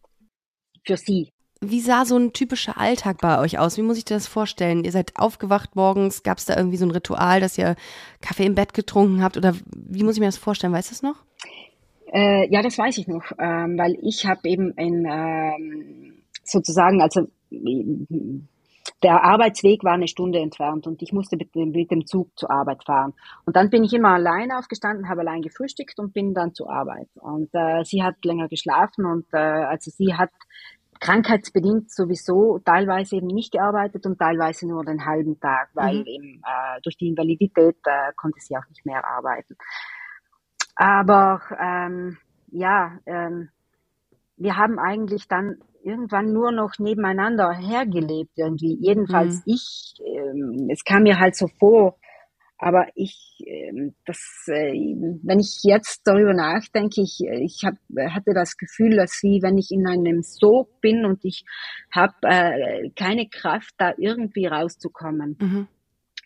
für sie. Wie sah so ein typischer Alltag bei euch aus? Wie muss ich dir das vorstellen? Ihr seid aufgewacht morgens, gab es da irgendwie so ein Ritual, dass ihr Kaffee im Bett getrunken habt? Oder wie muss ich mir das vorstellen? Weißt du das noch? Äh, ja, das weiß ich noch, ähm, weil ich habe eben ein ähm, sozusagen, also der Arbeitsweg war eine Stunde entfernt und ich musste mit, mit, dem Zug zur Arbeit fahren. Und dann bin ich immer alleine aufgestanden, habe allein gefrühstückt und bin dann zur Arbeit. Und äh, sie hat länger geschlafen und äh, also sie hat krankheitsbedingt sowieso teilweise eben nicht gearbeitet und teilweise nur den halben Tag, weil mhm. eben äh, durch die Invalidität äh, konnte sie auch nicht mehr arbeiten. Aber ähm, ja, ähm, wir haben eigentlich dann irgendwann nur noch nebeneinander hergelebt irgendwie. Jedenfalls mhm. ich. Ähm, es kam mir halt so vor, aber ich, ähm, das, äh, wenn ich jetzt darüber nachdenke, ich, ich hab, hatte das Gefühl, dass wie wenn ich in einem Sog bin und ich habe äh, keine Kraft, da irgendwie rauszukommen. Mhm.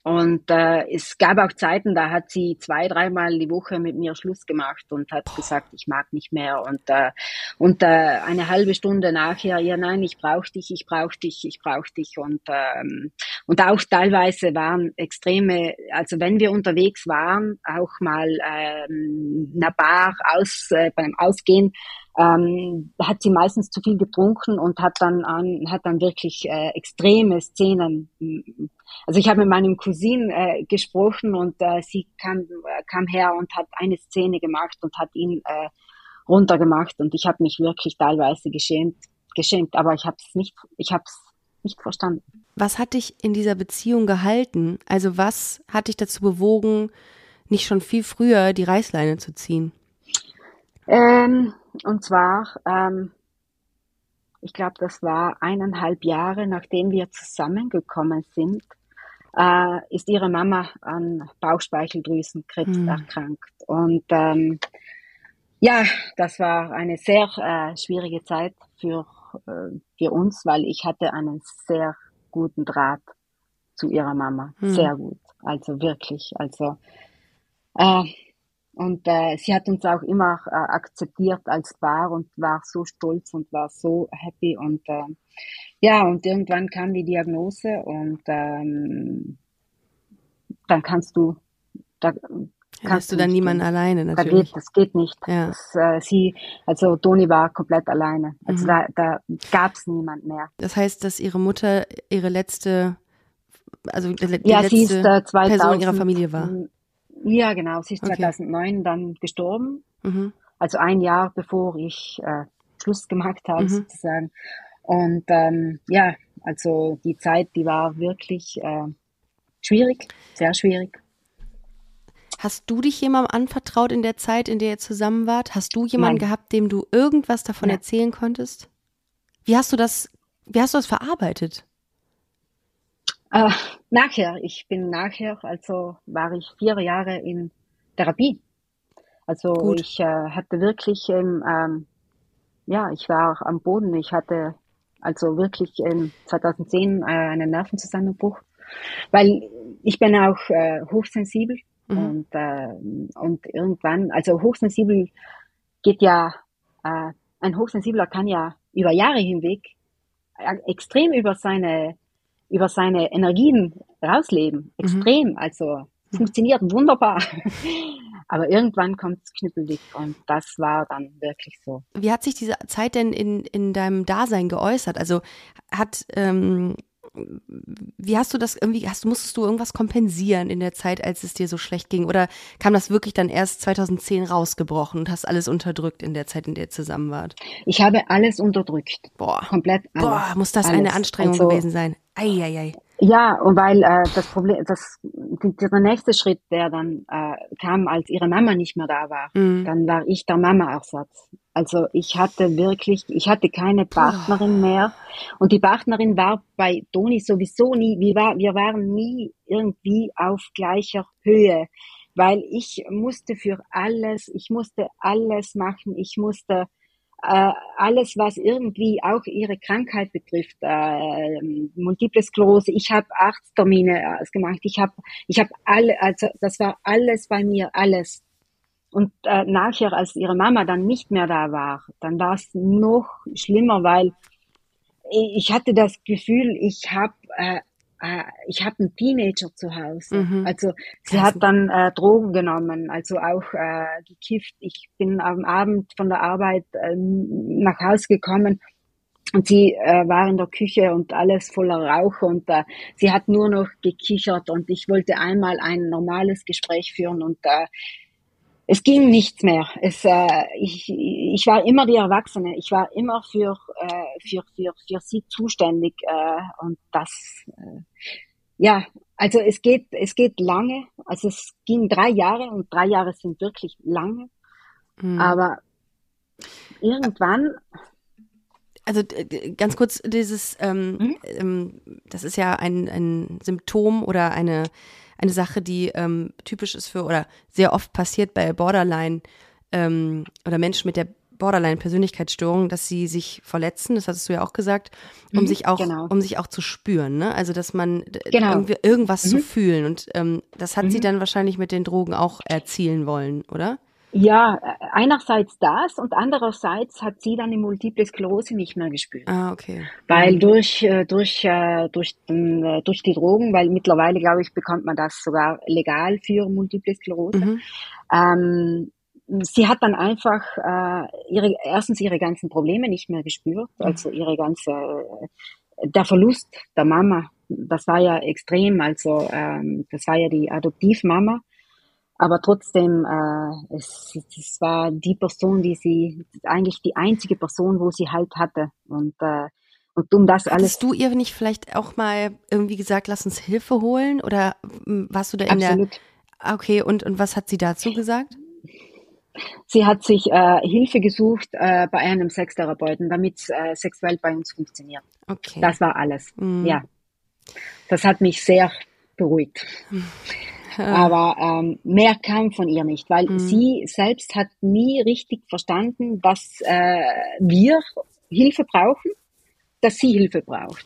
Und äh, es gab auch Zeiten, da hat sie zwei, dreimal die Woche mit mir Schluss gemacht und hat gesagt, ich mag nicht mehr. Und, äh, und äh, eine halbe Stunde nachher, ja nein, ich brauche dich, ich brauche dich, ich brauche dich. Und, ähm, und auch teilweise waren extreme, also wenn wir unterwegs waren, auch mal ähm, in einer Bar aus, äh, beim Ausgehen, ähm, hat sie meistens zu viel getrunken und hat dann an, hat dann wirklich äh, extreme Szenen. Also ich habe mit meinem Cousin äh, gesprochen und äh, sie kam, äh, kam her und hat eine Szene gemacht und hat ihn äh, runtergemacht und ich habe mich wirklich teilweise geschämt, geschämt, aber ich habe es nicht, ich habe es nicht verstanden. Was hat dich in dieser Beziehung gehalten? Also was hat dich dazu bewogen, nicht schon viel früher die Reißleine zu ziehen? Ähm, und zwar, ähm, ich glaube, das war eineinhalb Jahre, nachdem wir zusammengekommen sind, äh, ist ihre Mama an Bauchspeicheldrüsenkrebs hm. erkrankt. Und ähm, ja, das war eine sehr äh, schwierige Zeit für, äh, für uns, weil ich hatte einen sehr guten Draht zu ihrer Mama. Hm. Sehr gut. Also wirklich. Also äh, und äh, sie hat uns auch immer äh, akzeptiert als Paar und war so stolz und war so happy. Und äh, ja, und irgendwann kam die Diagnose und ähm, dann kannst du, da kannst du dann niemanden alleine natürlich. Da geht, das geht nicht. Ja. Das, äh, sie, also Toni war komplett alleine. Also mhm. da, da gab es niemand mehr. Das heißt, dass ihre Mutter ihre letzte, also die ja, letzte ist, äh, 2000, Person ihrer Familie war. Ja, genau. Sie ist okay. 2009 dann gestorben. Mhm. Also ein Jahr bevor ich äh, Schluss gemacht habe, mhm. sozusagen. Und ähm, ja, also die Zeit, die war wirklich äh, schwierig, sehr schwierig. Hast du dich jemandem anvertraut in der Zeit, in der ihr zusammen wart? Hast du jemanden Nein. gehabt, dem du irgendwas davon Nein. erzählen konntest? Wie hast du das, wie hast du das verarbeitet? Äh, nachher, ich bin nachher, also war ich vier Jahre in Therapie. Also Gut. ich äh, hatte wirklich, ähm, ähm, ja, ich war am Boden. Ich hatte also wirklich ähm, 2010 äh, einen Nervenzusammenbruch, weil ich bin auch äh, hochsensibel Mhm. und äh, und irgendwann, also hochsensibel geht ja, äh, ein Hochsensibler kann ja über Jahre hinweg äh, extrem über seine über seine Energien rausleben. Extrem. Also es funktioniert wunderbar. Aber irgendwann kommt es knüppeldick und das war dann wirklich so. Wie hat sich diese Zeit denn in, in deinem Dasein geäußert? Also hat, ähm, wie hast du das irgendwie, hast, musstest du irgendwas kompensieren in der Zeit, als es dir so schlecht ging? Oder kam das wirklich dann erst 2010 rausgebrochen und hast alles unterdrückt in der Zeit, in der ihr zusammen wart? Ich habe alles unterdrückt. Boah. Komplett alles. Boah, muss das alles. eine Anstrengung Also, gewesen sein. Eieiei. Ja, und weil äh, das Problem, das der nächste Schritt, der dann äh, kam, als ihre Mama nicht mehr da war, Mhm. dann war ich der Mama-Ersatz. Also ich hatte wirklich, ich hatte keine Partnerin mehr und die Partnerin war bei Toni sowieso nie, wir, war, wir waren nie irgendwie auf gleicher Höhe, weil ich musste für alles, ich musste alles machen, ich musste äh, alles, was irgendwie auch ihre Krankheit betrifft, äh, Multiple Sklerose. Ich habe Arzttermine ausgemacht. Ich habe, ich habe alle, also das war alles bei mir, alles. Und äh, nachher, als ihre Mama dann nicht mehr da war, dann war es noch schlimmer, weil ich hatte das Gefühl, ich habe äh, äh, ich habe einen Teenager zu Hause. Mhm. Also sie hat dann äh, Drogen genommen, also auch äh, gekifft. Ich bin am Abend von der Arbeit ähm, nach Hause gekommen und sie äh, war in der Küche und alles voller Rauch und äh, sie hat nur noch gekichert und ich wollte einmal ein normales Gespräch führen und äh, es ging nichts mehr. Es, äh, ich, ich war immer die Erwachsene. Ich war immer für, äh, für, für, für sie zuständig. Äh, und das, äh, ja, also es geht, es geht lange. Also es ging drei Jahre und drei Jahre sind wirklich lange. Mhm. Aber irgendwann, Also ganz kurz, dieses, ähm, Mhm. ähm, das ist ja ein, ein Symptom oder eine, eine Sache, die ähm, typisch ist für oder sehr oft passiert bei Borderline ähm, oder Menschen mit der Borderline-Persönlichkeitsstörung, dass sie sich verletzen, das hattest du ja auch gesagt, um Mhm, sich auch, genau. um sich auch zu spüren, ne? Also dass man d- Genau. irgendwie irgendwas zu Mhm. fühlen. Und ähm, das hat sie Mhm. dann wahrscheinlich mit den Drogen auch erzielen wollen, oder? Ja, äh, einerseits das und andererseits hat sie dann die Multiple Sklerose nicht mehr gespürt. Ah, okay. Weil durch, äh, durch, äh, durch, durch die Drogen, weil mittlerweile, glaube ich, bekommt man das sogar legal für Multiple Sklerose. Mhm. Ähm, sie hat dann einfach äh, ihre, erstens ihre ganzen Probleme nicht mehr gespürt, Mhm. also ihre ganze, der Verlust der Mama, das war ja extrem, also ähm, das war ja die Adoptivmama. Aber trotzdem, äh, es, es war die Person, die sie, eigentlich die einzige Person, wo sie halt hatte. Und, äh, und um das alles Hattest du ihr nicht vielleicht auch mal irgendwie gesagt, lass uns Hilfe holen? Oder mm, warst du da in absolut. der. Ah, Okay, und, und was hat sie dazu gesagt? Sie hat sich äh, Hilfe gesucht äh, bei einem Sextherapeuten, damit äh, sexuell bei uns funktioniert. Okay. Das war alles. Mhm. Ja. Das hat mich sehr beruhigt. Aber ähm, mehr kam von ihr nicht, weil Mhm. sie selbst hat nie richtig verstanden, dass äh, wir Hilfe brauchen, dass sie Hilfe braucht.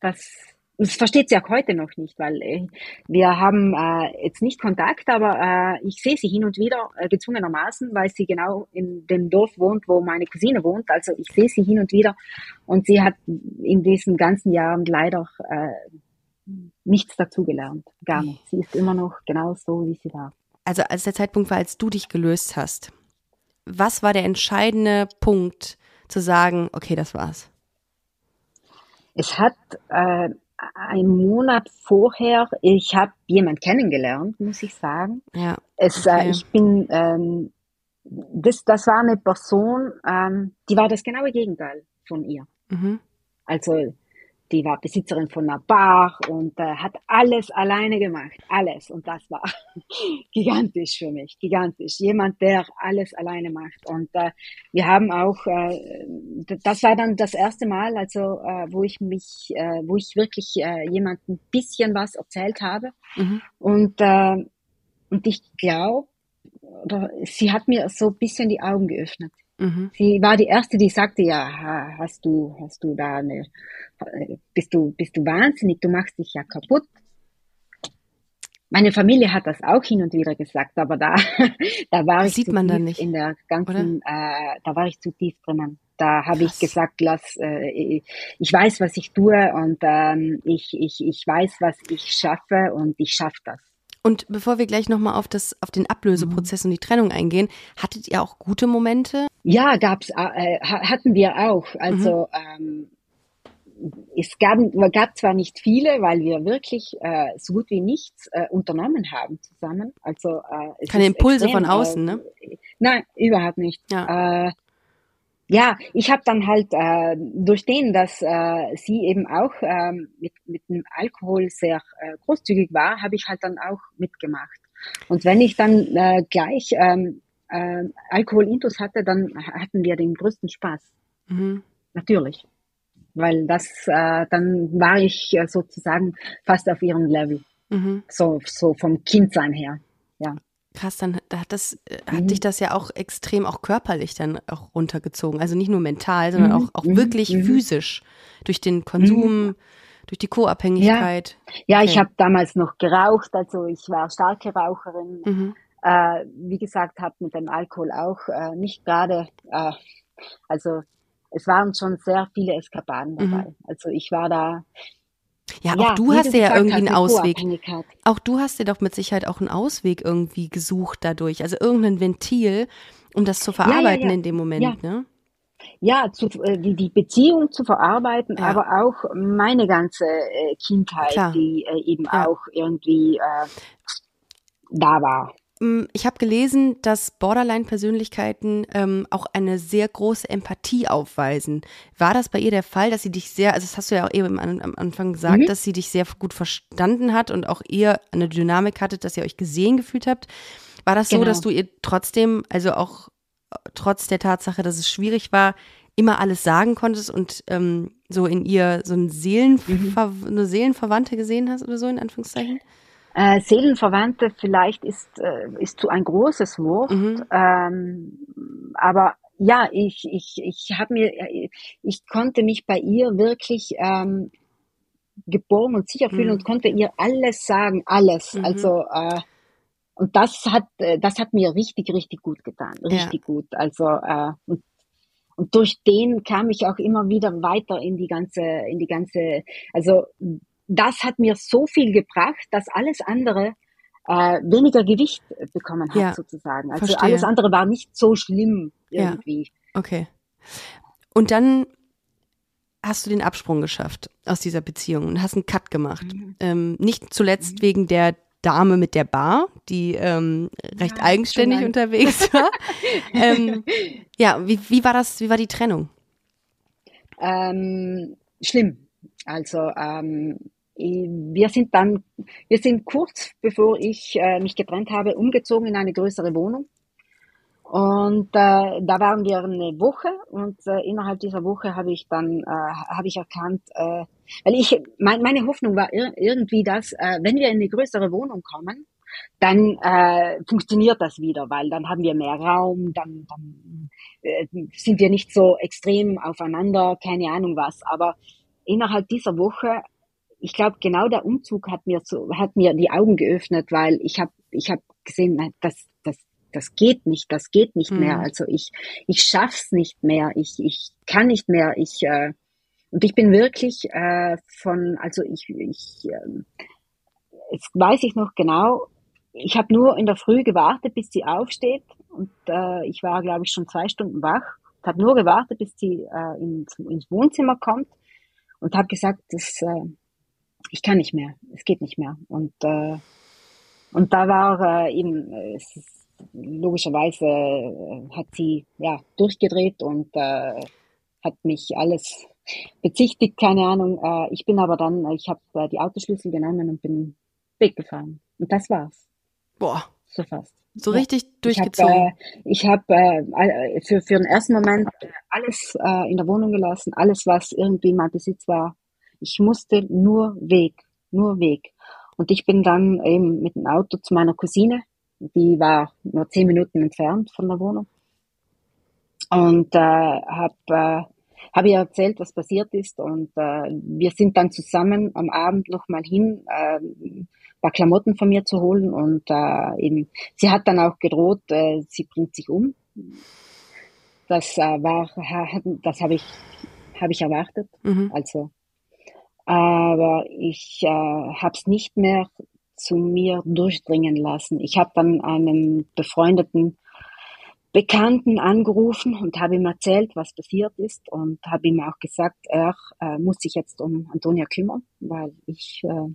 Das, das versteht sie auch heute noch nicht, weil äh, wir haben äh, jetzt nicht Kontakt, aber äh, ich sehe sie hin und wieder äh, gezwungenermaßen, weil sie genau in dem Dorf wohnt, wo meine Cousine wohnt. Also ich sehe sie hin und wieder und sie hat in diesen ganzen Jahren leider äh, nichts dazugelernt. Gar nicht. Sie ist immer noch genau so, wie sie war. Also als der Zeitpunkt war, als du dich gelöst hast, was war der entscheidende Punkt zu sagen, okay, das war's? Es hat äh, einen Monat vorher, ich habe jemand kennengelernt, muss ich sagen. Ja. Es, Okay. äh, ich bin, ähm, das, das war eine Person, ähm, die war das genaue Gegenteil von ihr. Mhm. Also die war Besitzerin von einer Bar und äh, hat alles alleine gemacht, alles. Und das war gigantisch für mich, gigantisch. Jemand, der alles alleine macht. Und äh, wir haben auch, äh, das war dann das erste Mal, also äh, wo ich mich, äh, wo ich wirklich äh, jemandem ein bisschen was erzählt habe. Mhm. Und äh, und ich glaube, sie hat mir so ein bisschen die Augen geöffnet. Mhm. Sie war die erste, die sagte, ja, hast du, hast du da eine, bist du, bist du wahnsinnig, du machst dich ja kaputt. Meine Familie hat das auch hin und wieder gesagt, aber da, da war das ich sieht man da nicht in der ganzen, äh, da war ich zu tief drinnen. Da habe ich gesagt, lass, äh, ich weiß, was ich tue und ähm, ich, ich, ich weiß, was ich schaffe und ich schaffe das. Und bevor wir gleich nochmal auf, das, auf den Ablöseprozess mhm. und die Trennung eingehen, hattet ihr auch gute Momente? Ja, gab's, äh, hatten wir auch. Also mhm. ähm, es gab, gab zwar nicht viele, weil wir wirklich äh, so gut wie nichts äh, unternommen haben zusammen. Also äh, Keine Impulse extrem, von außen, ne? Nein, überhaupt nicht. Ja. Äh, ja, ich habe dann halt äh, durch den, dass äh, sie eben auch ähm, mit, mit dem Alkohol sehr äh, großzügig war, habe ich halt dann auch mitgemacht. Und wenn ich dann äh, gleich ähm, äh, Alkoholintus hatte, dann hatten wir den größten Spaß. Mhm. Natürlich. Weil das, äh, dann war ich äh, sozusagen fast auf ihrem Level. Mhm. So, so vom Kindsein her. Ja. Krass, dann da hat das, äh, hat mhm. dich das ja auch extrem auch körperlich dann auch runtergezogen. Also nicht nur mental, sondern mhm. auch, auch mhm. wirklich physisch durch den Konsum, durch die Co-Abhängigkeit. Ja, ja okay. ich habe damals noch geraucht, also ich war starke Raucherin. Mhm. Äh, wie gesagt, habe mit dem Alkohol auch äh, nicht gerade, äh, also es waren schon sehr viele Eskapaden dabei. Also ich war da ja, auch ja, du hast dir ja irgendwie einen Ausweg. Auch du hast dir doch mit Sicherheit auch einen Ausweg irgendwie gesucht dadurch, also irgendein Ventil, um das zu verarbeiten ja, ja, in dem Moment, ne? Ja, zu, äh, die, die Beziehung zu verarbeiten, aber auch meine ganze äh, Kindheit, Klar. die äh, eben auch irgendwie äh, da war. Mm, ich habe gelesen, dass Borderline-Persönlichkeiten ähm, auch eine sehr große Empathie aufweisen. War das bei ihr der Fall, dass sie dich sehr, also das hast du ja auch eben am Anfang gesagt, mhm. dass sie dich sehr gut verstanden hat und auch ihr eine Dynamik hattet, dass ihr euch gesehen gefühlt habt? War das genau. so, dass du ihr trotzdem, also auch äh, trotz der Tatsache, dass es schwierig war, immer alles sagen konntest und ähm, so in ihr so ein Seelenver mhm. eine Seelenverwandte gesehen hast oder so in Anführungszeichen? Äh, Seelenverwandte vielleicht ist, äh, ist zu ein großes Wort, mhm. ähm, aber ja, ich, ich, ich habe mir, ich konnte mich bei ihr wirklich ähm, geborgen und sicher fühlen mhm. und konnte ihr alles sagen, alles. Mhm. Also äh, und das hat, äh, das hat mir richtig, richtig gut getan, richtig ja. gut. Also äh, und, und durch den kam ich auch immer wieder weiter in die ganze, in die ganze, also das hat mir so viel gebracht, dass alles andere äh, weniger Gewicht bekommen hat, ja, sozusagen. Also verstehe. alles andere war nicht so schlimm irgendwie. Ja, okay. Und dann hast du den Absprung geschafft aus dieser Beziehung und hast einen Cut gemacht. Mhm. Ähm, nicht zuletzt mhm. wegen der Dame mit der Bar, die ähm, recht ja, eigenständig unterwegs war. ähm, ja, wie, wie war das, wie war die Trennung? Ähm, schlimm. Also ähm, wir sind dann, wir sind kurz bevor ich äh, mich getrennt habe, umgezogen in eine größere Wohnung. Und äh, da waren wir eine Woche und äh, innerhalb dieser Woche habe ich dann äh, habe ich erkannt, äh, weil ich mein, meine Hoffnung war ir irgendwie, dass äh, wenn wir in eine größere Wohnung kommen, dann äh, funktioniert das wieder, weil dann haben wir mehr Raum, dann, dann äh, sind wir nicht so extrem aufeinander, keine Ahnung was. Aber innerhalb dieser Woche ich glaube, genau der Umzug hat mir so, hat mir die Augen geöffnet, weil ich habe ich hab gesehen, das, das, das geht nicht, das geht nicht mhm. mehr. Also ich, ich schaff's nicht mehr, ich, ich kann nicht mehr, ich, äh, und ich bin wirklich äh, von, also ich, ich äh, jetzt weiß ich noch genau, ich habe nur in der Früh gewartet, bis sie aufsteht und äh, ich war, glaube ich, schon zwei Stunden wach, habe nur gewartet, bis sie äh, ins, ins Wohnzimmer kommt und habe gesagt, das, äh, ich kann nicht mehr, es geht nicht mehr. Und, äh, und da war äh, eben, äh, es ist, logischerweise äh, hat sie ja durchgedreht und äh, hat mich alles bezichtigt, keine Ahnung. Äh, ich bin aber dann, ich habe äh, die Autoschlüssel genommen und bin weggefahren. Und das war's. Boah. So fast. So ja. richtig durchgezogen. Ich habe äh, hab, äh, für, für den ersten Moment alles äh, in der Wohnung gelassen, alles, was irgendwie mein Besitz war. Ich musste nur Weg, nur Weg. Und ich bin dann eben mit dem Auto zu meiner Cousine, die war nur zehn Minuten entfernt von der Wohnung. Und äh, habe äh, hab ihr erzählt, was passiert ist. Und äh, wir sind dann zusammen am Abend nochmal hin, äh, paar Klamotten von mir zu holen. Und äh, eben, sie hat dann auch gedroht, äh, sie bringt sich um. Das äh, war, das habe ich, habe ich erwartet. Mhm. Also aber ich äh, habe es nicht mehr zu mir durchdringen lassen. Ich habe dann einen befreundeten Bekannten angerufen und habe ihm erzählt, was passiert ist und habe ihm auch gesagt, er äh, muss sich jetzt um Antonia kümmern, weil ich äh,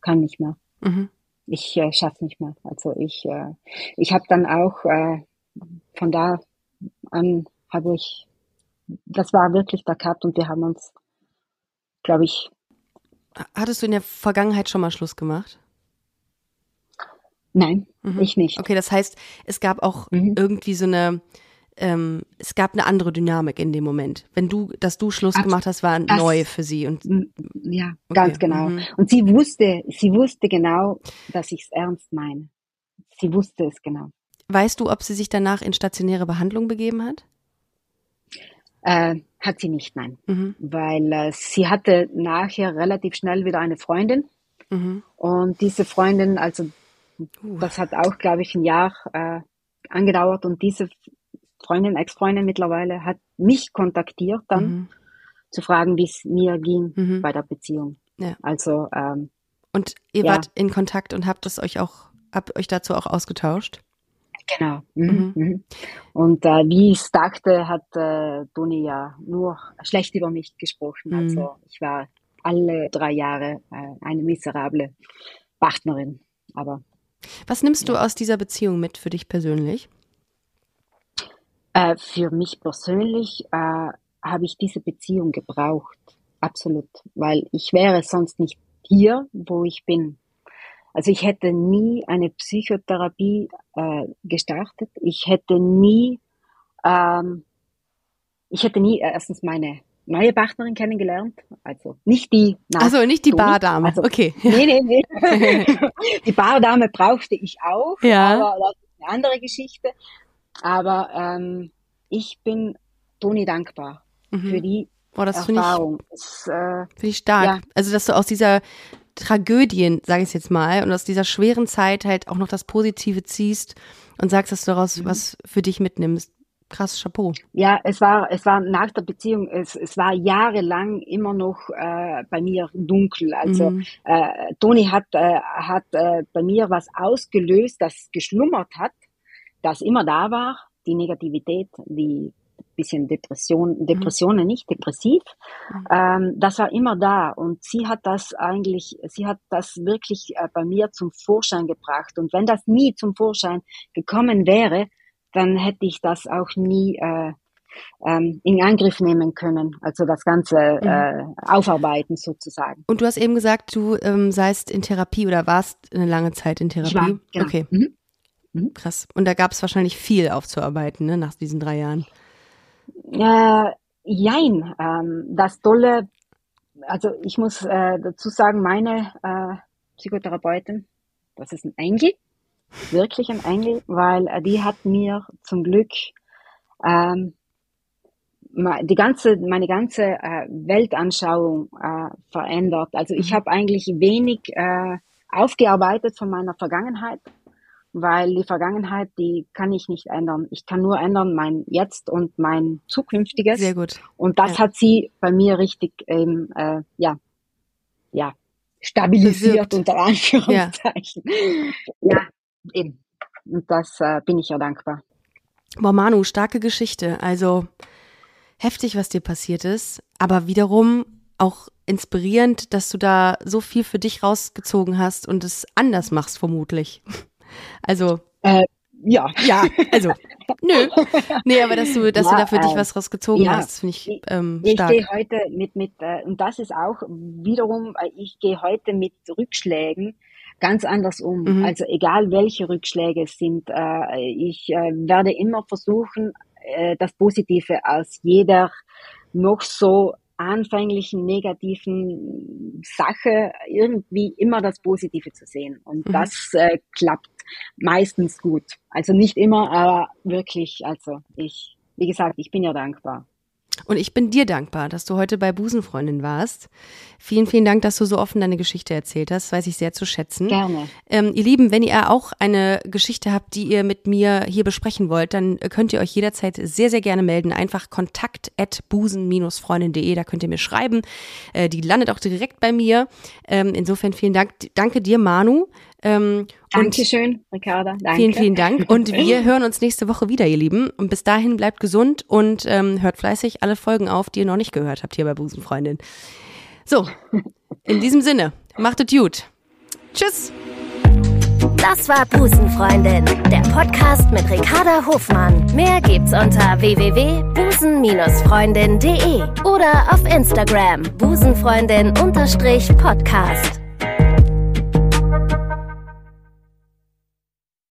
kann nicht mehr. Mhm. Ich äh, schaffe nicht mehr. Also ich, äh, ich habe dann auch äh, von da an habe ich, das war wirklich der Cut und wir haben uns glaube ich. Hattest du in der Vergangenheit schon mal Schluss gemacht? Nein, mhm. ich nicht. Okay, das heißt, es gab auch mhm. irgendwie so eine, ähm, es gab eine andere Dynamik in dem Moment. Wenn du, dass du Schluss Abs gemacht hast, war das, neu für sie und ja, okay. ganz genau. Mhm. Und sie wusste, sie wusste genau, dass ich es ernst meine. Sie wusste es genau. Weißt du, ob sie sich danach in stationäre Behandlung begeben hat? Äh, hat sie nicht, nein. Mhm. Weil äh, sie hatte nachher relativ schnell wieder eine Freundin. Mhm. Und diese Freundin, also uh. das hat auch, glaube ich, ein Jahr äh, angedauert. Und diese Freundin, Ex-Freundin mittlerweile, hat mich kontaktiert dann, mhm. zu fragen, wie es mir ging mhm. bei der Beziehung. Ja. Also ähm, und ihr ja. wart in Kontakt und habt es euch auch, habt euch dazu auch ausgetauscht? Genau. Mhm. Mhm. Und äh, wie ich dachte, hat äh, Toni ja nur schlecht über mich gesprochen. Mhm. Also ich war alle drei Jahre äh, eine miserable Partnerin. Aber was nimmst ja. du aus dieser Beziehung mit für dich persönlich? Äh, für mich persönlich äh, habe ich diese Beziehung gebraucht, absolut, weil ich wäre sonst nicht hier, wo ich bin. Also ich hätte nie eine Psychotherapie äh, gestartet. Ich hätte nie, ähm, ich hätte nie äh, erstens meine neue Partnerin kennengelernt, also nicht die. Also nicht die Bardame, also, okay. Nee, nee, nee. die Bardame brauchte ich auch, ja. aber das ist eine andere Geschichte. Aber ähm, ich bin Toni dankbar mhm. für die oh, das Erfahrung. Finde ich, äh, find ich stark. Ja. Also dass du aus dieser Tragödien, sage ich jetzt mal, und aus dieser schweren Zeit halt auch noch das Positive ziehst und sagst, dass du daraus mhm. was für dich mitnimmst. Krass, Chapeau. Ja, es war, es war nach der Beziehung, es, es war jahrelang immer noch äh, bei mir dunkel. Also mhm. äh, Toni hat, äh, hat äh, bei mir was ausgelöst, das geschlummert hat, das immer da war, die Negativität, die bisschen Depression, mhm. Depressionen, mhm. nicht depressiv. Mhm. Ähm, das war immer da und sie hat das eigentlich, sie hat das wirklich äh, bei mir zum Vorschein gebracht. Und wenn das nie zum Vorschein gekommen wäre, dann hätte ich das auch nie äh, ähm, in Angriff nehmen können, also das Ganze mhm. äh, aufarbeiten sozusagen. Und du hast eben gesagt, du ähm, seist in Therapie oder warst eine lange Zeit in Therapie. Ich war, genau. Okay. Mhm. mhm. Krass. Und da gab es wahrscheinlich viel aufzuarbeiten, ne, nach diesen drei Jahren. Äh, jein. Ähm, das Tolle, also ich muss äh, dazu sagen, meine äh, Psychotherapeutin, das ist ein Engel, wirklich ein Engel, weil äh, die hat mir zum Glück ähm, die ganze, meine ganze äh, Weltanschauung äh, verändert. Also ich mhm. habe eigentlich wenig äh, aufgearbeitet von meiner Vergangenheit, weil die Vergangenheit, die kann ich nicht ändern. Ich kann nur ändern mein Jetzt und mein Zukünftiges. Sehr gut. Und das ja. hat sie bei mir richtig, ähm, äh, ja, ja, stabilisiert Bewirkt. unter Anführungszeichen. Ja. ja, eben. Und das äh, bin ich ja dankbar. Boah, Manu, starke Geschichte. Also heftig, was dir passiert ist, aber wiederum auch inspirierend, dass du da so viel für dich rausgezogen hast und es anders machst, vermutlich. Also. Äh, ja. Ja, also, nö. Nee, aber dass du, dass Ja, du da für dich äh, was rausgezogen ja. hast, finde ich ähm, Ich stark. gehe heute mit, mit äh, und das ist auch wiederum, äh, ich gehe heute mit Rückschlägen ganz anders um. Mhm. Also egal welche Rückschläge es sind, äh, ich äh, werde immer versuchen, äh, das Positive aus jeder noch so anfänglichen negativen Sache irgendwie immer das Positive zu sehen. Und Mhm. das äh, klappt meistens gut. Also nicht immer, aber wirklich, also ich, wie gesagt, ich bin ja dankbar. Und ich bin dir dankbar, dass du heute bei Busenfreundin warst. Vielen, vielen Dank, dass du so offen deine Geschichte erzählt hast. Weiß ich sehr zu schätzen. Gerne. Ähm, ihr Lieben, wenn ihr auch eine Geschichte habt, die ihr mit mir hier besprechen wollt, dann könnt ihr euch jederzeit sehr, sehr gerne melden. Einfach kontakt at busen-freundin.de, da könnt ihr mir schreiben. Äh, die landet auch direkt bei mir. Ähm, insofern vielen Dank. Danke dir, Manu. Ähm, und Dankeschön, Ricarda. Danke. Vielen, vielen Dank. Und wir hören uns nächste Woche wieder, ihr Lieben. Und bis dahin bleibt gesund und ähm, hört fleißig alle Folgen auf, die ihr noch nicht gehört habt hier bei Busenfreundin. So, in diesem Sinne, macht es gut. Tschüss. Das war Busenfreundin, der Podcast mit Ricarda Hofmann. Mehr gibt's unter www.busen-freundin.de oder auf Instagram busenfreundin-podcast.